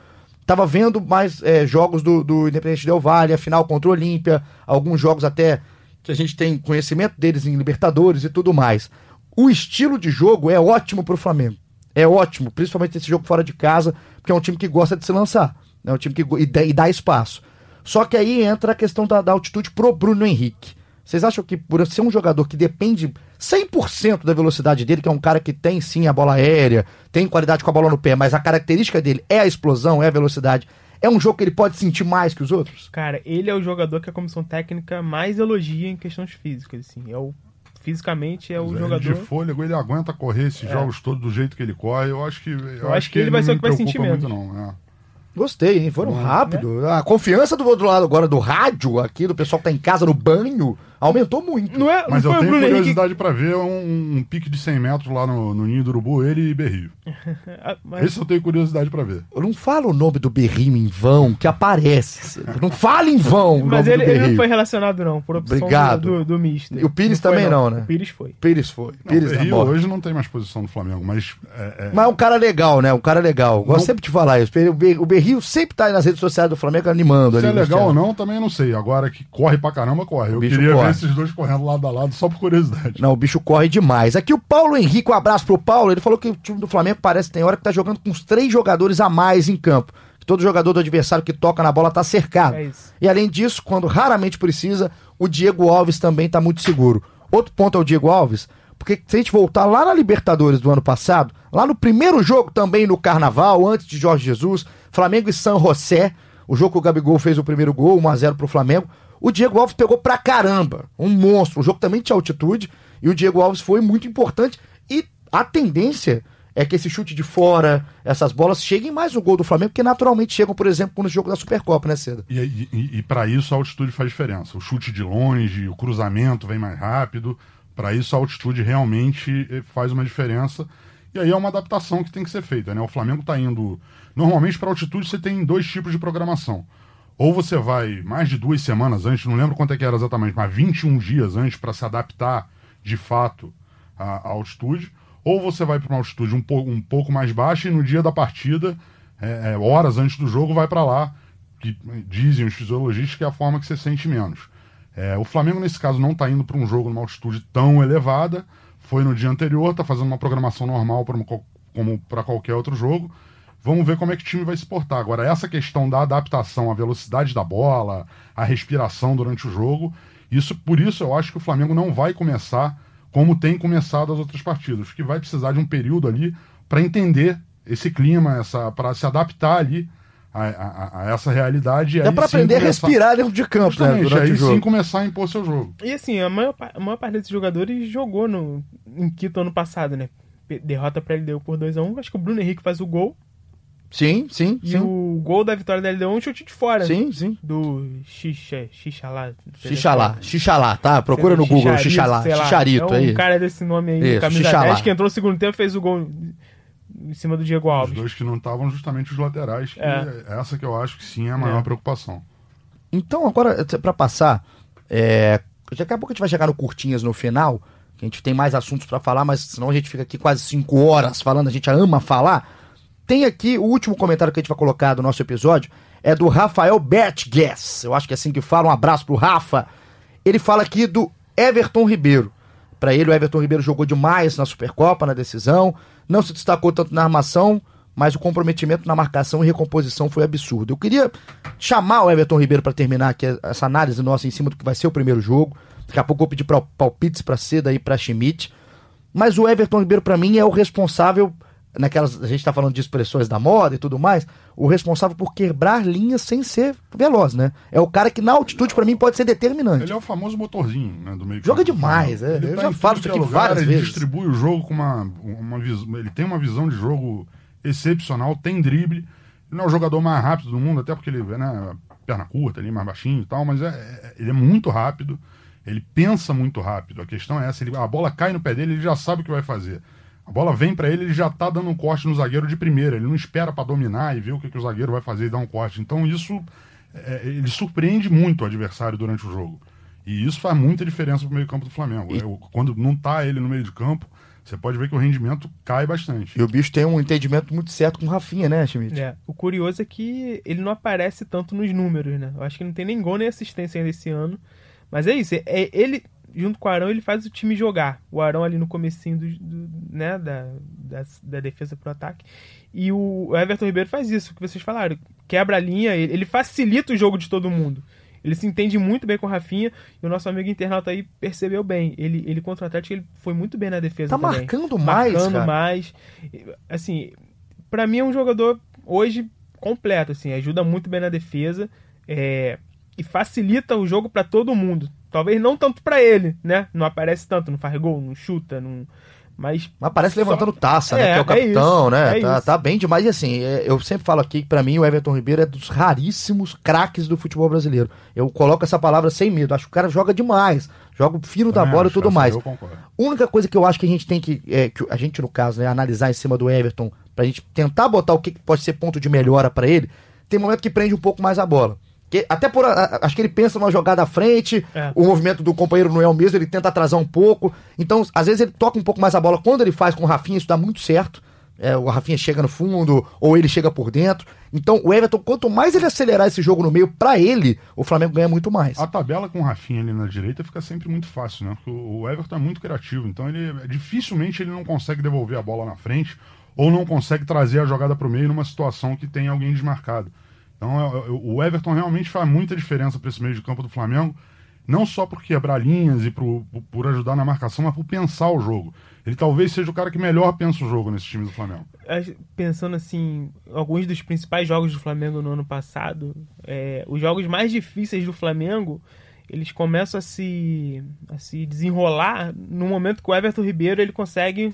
Speaker 1: Tava vendo mais é, jogos do, do Independente Del Valle, a final contra o Olímpia, alguns jogos até que a gente tem conhecimento deles em Libertadores e tudo mais. O estilo de jogo é ótimo pro Flamengo. É ótimo, principalmente esse jogo fora de casa, porque é um time que gosta de se lançar. É um time que e dá, e dá espaço. Só que aí entra a questão da, da altitude pro Bruno Henrique. Vocês acham que por ser um jogador que depende 100% da velocidade dele, que é um cara que tem sim a bola aérea, tem qualidade com a bola no pé, mas a característica dele é a explosão, é a velocidade, é um jogo que ele pode sentir mais que os outros?
Speaker 2: Cara, ele é o jogador que a comissão técnica mais elogia em questões físicas, assim. É o, fisicamente é o
Speaker 3: Ele
Speaker 2: jogador.
Speaker 3: De fôlego, ele aguenta correr esses jogos todos do jeito que ele corre. Eu acho que. Eu,
Speaker 2: acho que ele vai
Speaker 3: não
Speaker 2: ser o
Speaker 3: me
Speaker 2: que vai
Speaker 3: preocupa
Speaker 2: sentir
Speaker 3: muito,
Speaker 2: menos.
Speaker 3: não. é.
Speaker 1: Gostei, hein? Foram rápido. A confiança do outro lado agora do rádio aqui, do pessoal que tá em casa no banho, aumentou muito.
Speaker 2: Não é?
Speaker 3: Mas
Speaker 2: não
Speaker 3: eu
Speaker 2: foi
Speaker 3: tenho
Speaker 2: Bruno Henrique.
Speaker 3: curiosidade pra ver um, um pique de 100 metros lá no, no Ninho do Urubu, ele e Berrio.
Speaker 2: Ah, mas-
Speaker 3: Esse eu tenho curiosidade pra ver.
Speaker 1: Eu não falo o nome do Berrimo em vão, que aparece. Não fale em vão o
Speaker 2: Mas
Speaker 1: nome
Speaker 2: ele,
Speaker 1: do
Speaker 2: ele não foi relacionado, não, por opção
Speaker 1: Obrigado.
Speaker 2: do, do, do Mister.
Speaker 1: E o Pires
Speaker 2: foi,
Speaker 1: também não, né?
Speaker 2: O Pires foi.
Speaker 1: Pires foi.
Speaker 3: Não,
Speaker 1: Pires
Speaker 3: Berrio hoje não tem mais posição no Flamengo, mas é, é,
Speaker 1: Mas é um cara legal, né? Um cara legal. Gosto
Speaker 3: Não-
Speaker 1: sempre de falar isso. O Ber- O Berril sempre tá aí nas redes sociais do Flamengo animando
Speaker 3: se
Speaker 1: ali.
Speaker 3: é legal ou não, também não sei. Agora que corre pra caramba, corre. Eu
Speaker 1: bicho
Speaker 3: queria
Speaker 1: corre.
Speaker 3: ver esses dois correndo lado a lado só por curiosidade.
Speaker 1: Não, o bicho corre demais. Aqui o Paulo Henrique, um abraço pro Paulo. Ele falou que o time do Flamengo parece que tem hora que tá jogando com uns três jogadores a mais em campo. Que todo jogador do adversário que toca na bola tá cercado.
Speaker 2: É isso.
Speaker 1: E além disso, quando raramente precisa, o Diego Alves também tá muito seguro. Outro ponto é o Diego Alves, porque se a gente voltar lá na Libertadores do ano passado, lá no primeiro jogo também no Carnaval, antes de Jorge Jesus, Flamengo e San José, o jogo que o Gabigol fez o primeiro gol, 1x0 pro Flamengo, o Diego Alves pegou pra caramba, um monstro. O jogo também tinha altitude e o Diego Alves foi muito importante. E a tendência é que esse chute de fora, essas bolas, cheguem mais no gol do Flamengo, porque naturalmente chegam, por exemplo, no jogo da Supercopa, né?
Speaker 3: E, e, e, e para isso a altitude faz diferença. O chute de longe, o cruzamento vem mais rápido. Para isso a altitude realmente eh, faz uma diferença. E aí é uma adaptação que tem que ser feita, né? O Flamengo está indo. Normalmente para altitude você tem dois tipos de programação. Ou você vai mais de duas semanas antes, não lembro quanto é que era exatamente, mas 21 dias antes para se adaptar de fato à, altitude. Ou você vai para uma altitude um, po- um pouco mais baixa e no dia da partida, é, é, horas antes do jogo, vai para lá que dizem os fisiologistas que é a forma que você sente menos. É, o Flamengo, nesse caso, não está indo para um jogo numa altitude tão elevada, foi no dia anterior, está fazendo uma programação normal como para qualquer outro jogo. Vamos ver como é que o time vai se portar. Agora, essa questão da adaptação à velocidade da bola, à respiração durante o jogo, isso por isso eu acho que o Flamengo não vai começar como tem começado as outras partidas, que vai precisar de um período ali para entender esse clima, essa para se adaptar ali a, a- a essa realidade.
Speaker 1: pra
Speaker 3: sim
Speaker 1: aprender a
Speaker 3: começar-
Speaker 1: respirar dentro de campo, né?
Speaker 3: Justamente,
Speaker 1: Durante
Speaker 3: aí
Speaker 1: o jogo.
Speaker 3: sim começar a impor seu jogo.
Speaker 2: E assim, a maior, a maior parte desses jogadores jogou no, em Quito ano passado, né? Derrota pra LDU por 2x1. Acho que o Bruno Henrique faz o gol.
Speaker 1: Sim, sim,
Speaker 2: E
Speaker 1: sim.
Speaker 2: o gol da vitória da LDU é um chute de fora.
Speaker 1: Sim, sim.
Speaker 2: Do Xixa, Xixalá.
Speaker 1: Xixalá, Xixalá, tá? Procura no Google, Xixalá. Xixarito
Speaker 2: é um
Speaker 1: aí.
Speaker 2: cara desse nome aí,
Speaker 1: Isso,
Speaker 2: camisa
Speaker 1: Xixalá.
Speaker 2: 10, que entrou no segundo tempo e fez o gol em cima do Diego
Speaker 3: Os
Speaker 2: Alves.
Speaker 3: dois que não estavam justamente os laterais, que
Speaker 2: É.
Speaker 3: é essa que eu acho que sim é a maior
Speaker 2: É.
Speaker 3: preocupação.
Speaker 1: Então, agora, pra passar, é, daqui a pouco a gente vai chegar no Curtinhas no final, que a gente tem mais assuntos pra falar, mas senão a gente fica aqui quase cinco horas falando, a gente ama falar. Tem aqui o último comentário que a gente vai colocar do nosso episódio, é do Rafael Bertguess. Eu acho que é assim que fala, um abraço pro Rafa. Ele fala aqui do Everton Ribeiro. Pra ele, o Everton Ribeiro jogou demais na Supercopa, na decisão. Não se destacou tanto na armação, mas o comprometimento na marcação e recomposição foi absurdo. Eu queria chamar o Everton Ribeiro pra terminar aqui essa análise nossa em cima do que vai ser o primeiro jogo. Daqui a pouco eu vou pedir pra, palpites pra Seda e pra Schmidt. Mas o Everton Ribeiro, pra mim, é o responsável naquelas. A gente tá falando de expressões da moda e tudo mais. O responsável por quebrar linhas sem ser veloz, né? É o cara que na altitude, pra mim, pode ser determinante.
Speaker 3: Ele é o famoso motorzinho né, do meio
Speaker 1: Joga demais, é.
Speaker 3: Ele
Speaker 1: Eu
Speaker 3: tá
Speaker 1: já falo isso
Speaker 3: é
Speaker 1: aqui
Speaker 3: lugar,
Speaker 1: várias
Speaker 3: ele
Speaker 1: vezes.
Speaker 3: distribui o jogo com uma, uma visão. Ele tem uma visão de jogo excepcional, tem drible. Ele não é o jogador mais rápido do mundo, até porque ele né, perna curta ali, mais baixinho e tal, mas é, é- ele é muito rápido. Ele pensa muito rápido. A questão é essa: ele- a bola cai no pé dele, ele já sabe o que vai fazer. A bola vem pra ele, ele já tá dando um corte no zagueiro de primeira. Ele não espera pra dominar e ver o que, que o zagueiro vai fazer e dar um corte. Então isso é, ele surpreende muito o adversário durante o jogo. E isso faz muita diferença pro meio campo do Flamengo. É, o- Quando não tá ele no meio de campo, você pode ver que o rendimento cai bastante.
Speaker 1: E o bicho tem um entendimento muito certo com o Rafinha, né, Schmidt?
Speaker 2: É, o curioso é que ele não aparece tanto nos números, né? Eu acho que não tem nem gol nem assistência ainda esse ano. Mas é isso, é, é- ele, junto com o Arão, ele faz o time jogar. O Arão ali no comecinho do, do- né, da, da, da defesa pro ataque. E o Everton Ribeiro faz isso, que vocês falaram. Quebra a linha, ele, ele facilita o jogo de todo mundo. Ele se entende muito bem com o Rafinha e o nosso amigo internauta aí percebeu bem. Ele, ele contra o Atlético, ele foi muito bem na defesa
Speaker 1: Tá
Speaker 2: também.
Speaker 1: marcando mais,
Speaker 2: Marcando
Speaker 1: cara.
Speaker 2: mais. Assim, pra mim é um jogador hoje completo, assim, ajuda muito bem na defesa é, e facilita o jogo pra todo mundo. Talvez não tanto pra ele, né? Não aparece tanto, não faz gol, não chuta, não. Mas
Speaker 1: Mas parece
Speaker 2: Só-
Speaker 1: levantando taça, né?
Speaker 2: É,
Speaker 1: Que é o
Speaker 2: é
Speaker 1: capitão,
Speaker 2: isso,
Speaker 1: né?
Speaker 2: é
Speaker 1: tá, tá bem demais. E assim, é, eu sempre falo aqui que pra mim o Everton Ribeiro é dos raríssimos craques do futebol brasileiro. Eu coloco essa palavra sem medo. Acho que o cara joga demais. Joga o fino da bola e tudo
Speaker 3: essa
Speaker 1: mais.
Speaker 3: Eu concordo.
Speaker 1: única coisa que eu acho que a gente tem que, é, que a gente no caso, né, analisar em cima do Everton, pra gente tentar botar o que que pode ser ponto de melhora pra ele, tem momento que prende um pouco mais a bola. Que, até por. a- acho que ele pensa numa jogada à frente,
Speaker 2: É.
Speaker 1: o movimento do companheiro não é o mesmo, ele tenta atrasar um pouco. Então, às vezes ele toca um pouco mais a bola. Quando ele faz com o Rafinha, isso dá muito certo. É, o Rafinha chega no fundo, ou ele chega por dentro. Então, o Everton, quanto mais ele acelerar esse jogo no meio, pra ele, o Flamengo ganha muito mais.
Speaker 3: A tabela com o Rafinha ali na direita fica sempre muito fácil, né? Porque o o Everton é muito criativo, então ele dificilmente ele não consegue devolver a bola na frente ou não consegue trazer a jogada para o meio numa situação que tem alguém desmarcado. Então é- é- o Everton realmente faz muita diferença para esse meio de campo do Flamengo, não só por quebrar linhas e por, por- ajudar na marcação, mas por pensar o jogo. Ele talvez seja o cara que melhor pensa o jogo nesse time do Flamengo.
Speaker 2: As- pensando assim, alguns dos principais jogos do Flamengo no ano passado, é, os jogos mais difíceis do Flamengo, eles começam a se, a se desenrolar no momento que o Everton Ribeiro ele consegue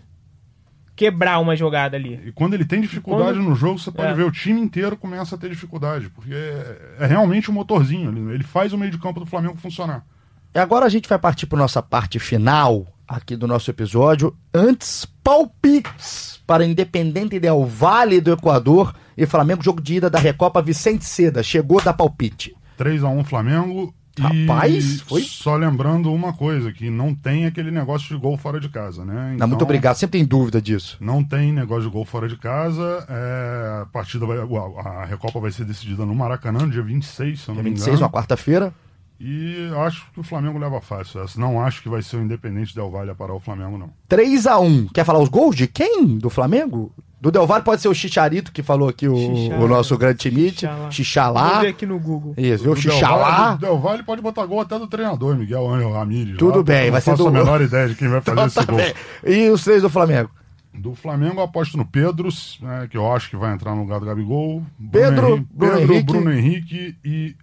Speaker 2: quebrar uma jogada ali.
Speaker 3: E quando ele tem dificuldade
Speaker 2: Quando-
Speaker 3: no jogo, você pode
Speaker 2: É.
Speaker 3: ver o time inteiro começa a ter dificuldade, porque é, é realmente um motorzinho. Ele, ele faz o meio de campo do Flamengo funcionar.
Speaker 1: E agora a gente vai partir para nossa parte final aqui do nosso episódio. Antes, palpites para Independente Del Vale do Equador e Flamengo, jogo de ida da Recopa Vicente Seda. Chegou da palpite.
Speaker 3: 3x1 Flamengo.
Speaker 1: Rapaz, foi-
Speaker 3: Só lembrando uma coisa, que não tem aquele negócio de gol fora de casa, né?
Speaker 1: Não, muito obrigado, sempre tem dúvida disso.
Speaker 3: Não tem negócio de gol fora de casa. é, a partida vai, a a Recopa vai ser decidida no Maracanã, dia 26, se eu não
Speaker 1: Dia
Speaker 3: me
Speaker 1: 26, uma
Speaker 3: engano.
Speaker 1: quarta-feira.
Speaker 3: E acho que o Flamengo leva fácil essa. Não acho que vai ser o Independente Del Valle a parar o Flamengo, não.
Speaker 1: 3x1. Quer falar os gols de quem? Do Flamengo? Do Del Valle pode ser o Chicharito, que falou aqui o, o nosso grande timite.
Speaker 2: Xixá lá. Vou
Speaker 1: Xixalá.
Speaker 2: ver aqui no Google.
Speaker 1: Isso, viu? Xixalá.
Speaker 3: o Del Valle pode botar gol até do treinador, Miguel Angel Ramírez.
Speaker 1: Tudo
Speaker 3: lá,
Speaker 1: bem,
Speaker 3: não
Speaker 1: vai ser
Speaker 3: faço
Speaker 1: do-
Speaker 3: a menor ideia de quem vai fazer esse gol.
Speaker 1: bem. E os três do Flamengo?
Speaker 3: Do Flamengo, eu aposto no Pedro, né, que eu acho que vai entrar no lugar do Gabigol.
Speaker 1: Pedro,
Speaker 3: Henrique,
Speaker 1: Bruno
Speaker 3: Pedro,
Speaker 1: Henrique.
Speaker 3: Bruno Henrique e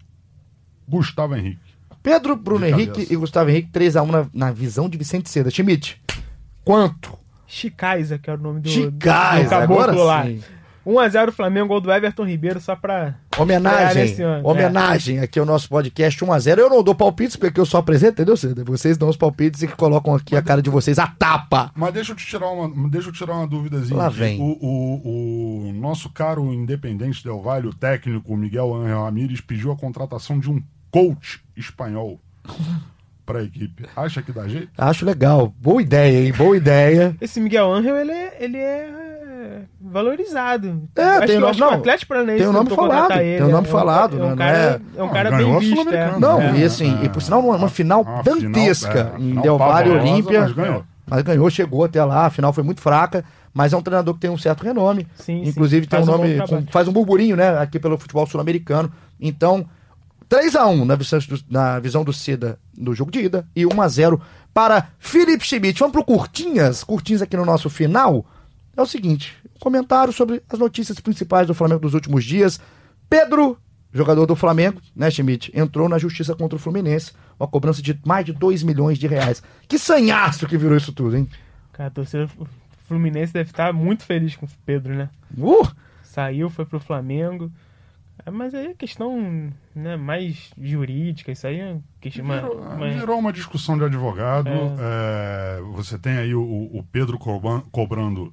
Speaker 3: Gustavo Henrique.
Speaker 1: Pedro, Bruno
Speaker 3: De
Speaker 1: Henrique
Speaker 3: cabeça.
Speaker 1: e Gustavo Henrique, 3x1 na, na visão de Vicente Seda. Schmidt, quanto?
Speaker 2: Chicaiza, que era o nome do, caboclo
Speaker 1: agora
Speaker 2: lá.
Speaker 1: sim.
Speaker 2: 1x0 Flamengo, gol do Everton Ribeiro, só pra.
Speaker 1: Homenagem, homenagem aqui ao nosso podcast 1x0. Eu não dou palpites porque eu só apresento, entendeu? Vocês dão os palpites e que colocam aqui a cara de vocês a tapa.
Speaker 3: Mas deixa eu te tirar uma, deixa eu tirar uma dúvidazinha.
Speaker 1: Lá vem.
Speaker 3: O, o, o nosso caro Independente Del Valle, o técnico Miguel Angel Ramírez, pediu a contratação de um coach espanhol para a equipe. Acha que dá jeito?
Speaker 1: Acho legal. Boa ideia, hein? Boa ideia.
Speaker 2: Esse Miguel Angel, ele é, ele é valorizado.
Speaker 1: É,
Speaker 2: acho
Speaker 1: tem
Speaker 2: que,
Speaker 1: nome-
Speaker 2: acho que o
Speaker 1: não,
Speaker 2: Atlético Paranaense
Speaker 1: tem o nome falado,
Speaker 2: contratar
Speaker 1: tem
Speaker 2: ele,
Speaker 1: o nome
Speaker 2: é um-
Speaker 1: falado,
Speaker 2: é
Speaker 1: né?
Speaker 2: um
Speaker 1: Não
Speaker 2: cara,
Speaker 1: é-
Speaker 2: é um
Speaker 3: Não,
Speaker 2: cara bem visto. É.
Speaker 1: Não,
Speaker 3: É,
Speaker 1: e assim,
Speaker 3: é,
Speaker 1: e por sinal, uma, uma final
Speaker 3: uma
Speaker 1: dantesca
Speaker 3: final, é,
Speaker 1: em Del Valle Olímpia.
Speaker 3: mas ganhou.
Speaker 1: Mas ganhou, chegou até lá, a final foi muito fraca, mas é um treinador que tem um certo renome.
Speaker 2: Sim,
Speaker 1: Inclusive
Speaker 2: sim,
Speaker 1: tem um
Speaker 2: um
Speaker 1: nome, com- faz um burburinho, né, aqui pelo futebol sul-americano. Então, 3x1 na visão, do, na visão do Cida no jogo de ida e 1x0 para Felipe Schmidt. Vamos pro Curtinhas, Curtinhas aqui no nosso final. é o seguinte: comentário sobre as notícias principais do Flamengo dos últimos dias. Pedro, jogador do Flamengo, né, Schmidt, entrou na justiça contra o Fluminense, uma cobrança de mais de 2 milhões de reais. Que sanhaço que virou isso tudo, hein?
Speaker 2: Cara, a torcida Fluminense deve estar muito feliz com o Pedro, né?
Speaker 1: Uh!
Speaker 2: Saiu, foi pro Flamengo. É, Mas aí é questão né, mais jurídica, isso aí é questão. uma-
Speaker 3: Virou,
Speaker 2: uma-
Speaker 3: virou uma discussão de advogado. é, você tem aí o, o Pedro cobran- cobrando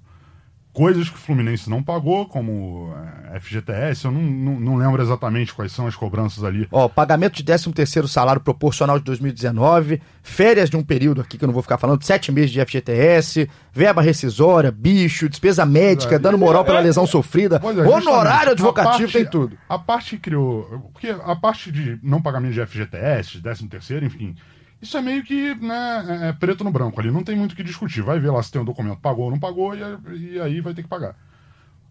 Speaker 3: coisas que o Fluminense não pagou, como é, FGTS. Eu não, não, não lembro exatamente quais são as cobranças ali.
Speaker 1: Ó, pagamento de 13 terceiro salário proporcional de 2019, férias de um período aqui que eu não vou ficar falando, sete meses de FGTS, verba rescisória, bicho, despesa médica,
Speaker 3: É,
Speaker 1: dando moral pela lesão sofrida,
Speaker 3: Pois é,
Speaker 1: honorário advocativo,
Speaker 3: parte-
Speaker 1: tem tudo.
Speaker 3: A parte que criou. Porque a parte de não pagamento de FGTS, de 13 terceiro, enfim. Isso é meio que né, é- é preto no branco ali. Não tem muito o que discutir. Vai ver lá se tem um documento pagou ou não pagou e, e aí vai ter que pagar.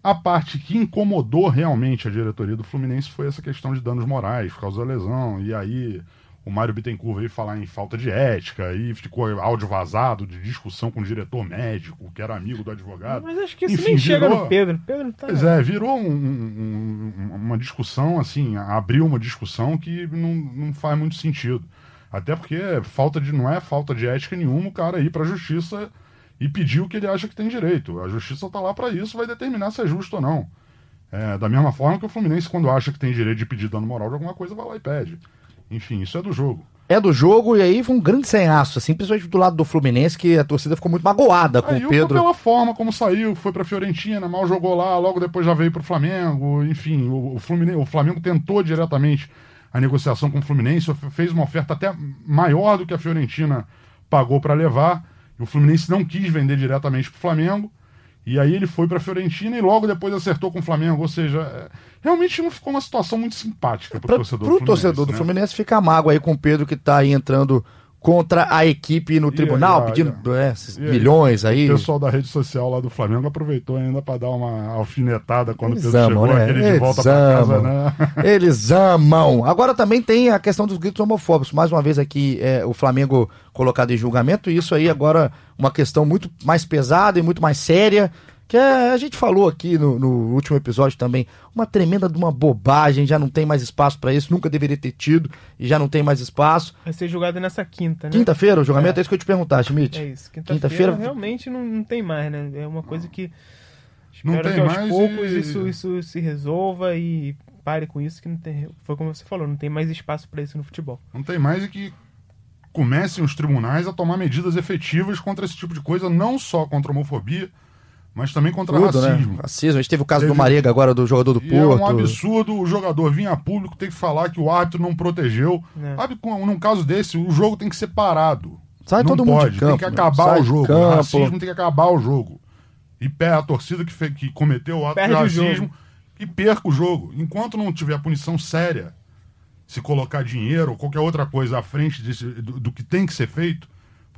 Speaker 3: A parte que incomodou realmente a diretoria do Fluminense foi essa questão de danos morais por causa da lesão. E aí o Mário Bittencourt veio falar em falta de ética e ficou áudio vazado de discussão com o diretor médico, que era amigo do advogado.
Speaker 2: Mas acho que isso
Speaker 3: Enfim,
Speaker 2: nem chega
Speaker 3: virou-
Speaker 2: no Pedro. Pedro tá.
Speaker 3: Pois é, virou um- um- um- uma discussão, assim, abriu uma discussão que não, não faz muito sentido. Até porque falta de, não é falta de ética nenhuma o cara ir pra justiça e pedir o que ele acha que tem direito. A justiça tá lá pra isso, vai determinar se é justo ou não. É, da mesma forma que o Fluminense, quando acha que tem direito de pedir dano moral de alguma coisa, vai lá e pede. Enfim, isso é do jogo.
Speaker 1: É do jogo e aí foi um grande senhaço, assim, principalmente do lado do Fluminense, que a torcida ficou muito magoada com
Speaker 3: Aí
Speaker 1: o Pedro.
Speaker 3: pela forma como saiu, foi pra Fiorentina, mal jogou lá, logo depois já veio pro Flamengo, enfim, o, o Fluminense, o Flamengo tentou diretamente a negociação com o Fluminense, fez uma oferta até maior do que a Fiorentina pagou pra levar, e o Fluminense não quis vender diretamente pro Flamengo, e aí ele foi pra Fiorentina e logo depois acertou com o Flamengo, ou seja, é, realmente não ficou uma situação muito simpática pro
Speaker 1: Pra,
Speaker 3: torcedor do Fluminense.
Speaker 1: torcedor do
Speaker 3: né?
Speaker 1: Fluminense fica mágoa aí com o Pedro que tá aí entrando contra a equipe no tribunal, pedindo
Speaker 3: ó.
Speaker 1: é, esses
Speaker 3: aí?
Speaker 1: milhões aí.
Speaker 3: O pessoal da rede social lá do Flamengo aproveitou ainda pra dar uma alfinetada quando
Speaker 1: Eles
Speaker 3: o Pedro
Speaker 1: amam,
Speaker 3: chegou,
Speaker 1: né?
Speaker 3: aquele de
Speaker 1: Eles
Speaker 3: volta pra casa, né?
Speaker 1: Eles amam. Agora também tem a questão dos gritos homofóbicos. Mais uma vez aqui é, o Flamengo colocado em julgamento. E isso aí agora uma questão muito mais pesada e muito mais séria. Que é, a gente falou aqui no, no último episódio também. Uma tremenda de uma bobagem. Já não tem mais espaço para isso. Nunca deveria ter tido. E já não tem mais espaço.
Speaker 2: Vai ser julgado nessa quinta, né?
Speaker 1: Quinta-feira o julgamento? É.
Speaker 2: É.
Speaker 1: isso que eu te perguntar, Schmidt.
Speaker 2: É isso.
Speaker 1: Quinta-feira-
Speaker 2: Quinta-feira realmente não, não tem mais, né? É uma coisa que.
Speaker 3: Não
Speaker 2: Espero
Speaker 3: tem
Speaker 2: que aos
Speaker 3: mais
Speaker 2: poucos
Speaker 3: e-
Speaker 2: isso, isso se resolva e pare com isso, que não tem. Foi como você falou, não tem mais espaço pra isso no futebol.
Speaker 3: Não tem mais e que comecem os tribunais a tomar medidas efetivas contra esse tipo de coisa, não só contra a homofobia, mas também contra
Speaker 1: Tudo,
Speaker 3: racismo.
Speaker 1: né? Racismo. A gente teve o caso
Speaker 3: Teve-
Speaker 1: do Marega agora, do jogador do
Speaker 3: E é
Speaker 1: Porto.
Speaker 3: um absurdo o jogador vir a público ter que falar que o árbitro não protegeu.
Speaker 2: É.
Speaker 3: Sabe, com- num caso desse, o jogo tem que ser parado.
Speaker 1: Sai
Speaker 3: não
Speaker 1: todo mundo
Speaker 3: pode,
Speaker 1: de campo.
Speaker 3: tem que acabar
Speaker 1: Sai
Speaker 3: o
Speaker 1: de
Speaker 3: jogo.
Speaker 1: campo.
Speaker 3: O racismo tem que acabar o jogo. E pé a torcida que, fe- que cometeu o ato
Speaker 2: Perde
Speaker 3: de
Speaker 2: o
Speaker 3: racismo e perca o jogo. Enquanto não tiver punição séria, se colocar dinheiro ou qualquer outra coisa à frente desse- do, do que tem que ser feito,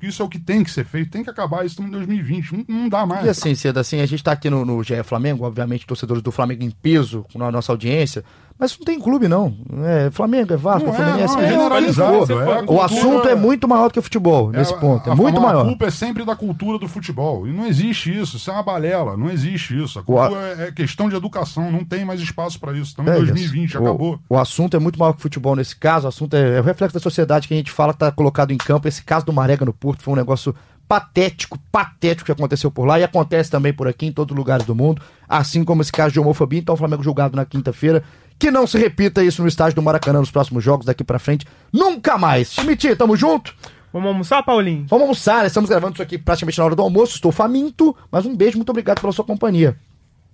Speaker 3: porque isso é o que tem que ser feito, tem que acabar isso em 2020. Não, não dá mais.
Speaker 1: E assim, Cida, assim, a gente tá aqui no, no GE Flamengo, obviamente, torcedores do Flamengo em peso na nossa audiência, mas não tem clube, não. É Flamengo, é Vasco,
Speaker 3: Não
Speaker 1: é
Speaker 3: é,
Speaker 1: Fluminense.
Speaker 3: é generalizado, é
Speaker 1: o assunto é muito maior do que o futebol, nesse
Speaker 3: É,
Speaker 1: ponto. É
Speaker 3: a-
Speaker 1: muito maior.
Speaker 3: A culpa é sempre da cultura do futebol. E não existe isso. Isso é uma balela. Não existe isso. A
Speaker 1: O
Speaker 3: culpa é, é questão de educação. Não tem mais espaço para isso. Estamos em
Speaker 1: É
Speaker 3: 2020,
Speaker 1: isso.
Speaker 3: acabou.
Speaker 1: O, o assunto é muito maior que o futebol nesse caso. O assunto é, é o reflexo da sociedade que a gente fala que tá colocado em campo. Esse caso do Marega no Porto foi um negócio patético, patético que aconteceu por lá e acontece também por aqui em todos os lugares do mundo, assim como esse caso de homofobia. Então o Flamengo julgado na quinta-feira. Que não se repita isso no estádio do Maracanã nos próximos jogos daqui pra frente. Nunca mais. Schmidt, tamo junto?
Speaker 2: Vamos almoçar, Paulinho?
Speaker 1: Vamos almoçar, né? estamos gravando isso aqui praticamente na hora do almoço. Estou faminto, mas um beijo, muito obrigado pela sua companhia.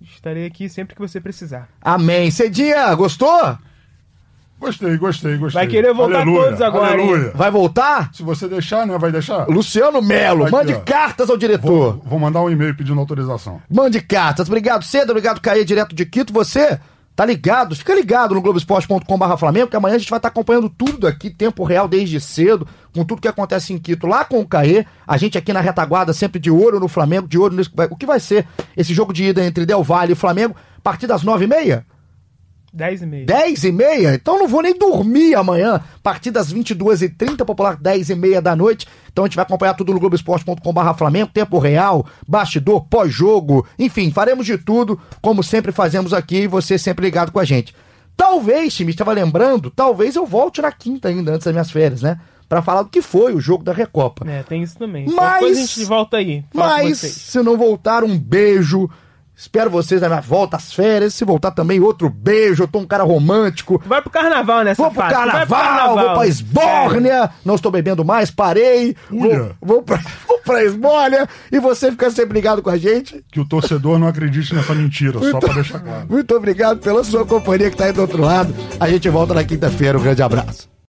Speaker 2: Estarei aqui sempre que você precisar.
Speaker 1: Amém. Cedinha, gostou?
Speaker 3: Gostei, gostei, gostei.
Speaker 2: Vai querer voltar
Speaker 3: Aleluia,
Speaker 2: todos agora?
Speaker 3: Aleluia.
Speaker 1: Vai voltar?
Speaker 3: Se você deixar, né? Vai deixar?
Speaker 1: Luciano Melo, mande
Speaker 3: ó.
Speaker 1: cartas ao diretor.
Speaker 3: Vou, vou mandar um e-mail pedindo autorização.
Speaker 1: Mande cartas. Obrigado, Cedo. Obrigado, Caê, direto de Quito. Você tá ligado? Fica ligado no Globoesporte.com.br Flamengo, que amanhã a gente vai estar acompanhando tudo aqui, tempo real desde cedo, com tudo que acontece em Quito, lá com o Caê. A gente aqui na retaguarda, sempre de olho no Flamengo, de que vai- O que vai ser esse jogo de ida entre Del Valle e Flamengo, a partir das nove e meia?
Speaker 2: 10 e meia.
Speaker 1: 10 e meia? Então não vou nem dormir amanhã. A partir das 22h30, popular 10 e meia da noite. Então a gente vai acompanhar tudo no Globoesporte.com.br Flamengo, tempo real, bastidor, pós-jogo. Enfim, faremos de tudo, como sempre fazemos aqui, e você sempre ligado com a gente. Talvez, time, estava lembrando, talvez eu volte na quinta ainda, antes das minhas férias, né? Pra falar do que foi o jogo da Recopa.
Speaker 2: É, tem isso também.
Speaker 1: Mas-
Speaker 2: Depois a gente volta aí.
Speaker 1: Mas se não voltar, um beijo. Espero vocês na minha volta às férias. Se voltar também, outro beijo. Eu tô um cara romântico.
Speaker 2: Vai pro carnaval nessa
Speaker 1: Vou pro
Speaker 2: fase. Vai
Speaker 1: carnaval, vou pra Esbórnia. Não estou bebendo mais, parei. Vou, vou, pra, vou pra Esbórnia. E você fica sempre ligado com a gente.
Speaker 3: Que o torcedor não acredite nessa mentira, só
Speaker 1: Muito-
Speaker 3: pra deixar claro.
Speaker 1: Muito obrigado pela sua companhia que tá aí do outro lado. A gente volta na quinta-feira. Um grande abraço.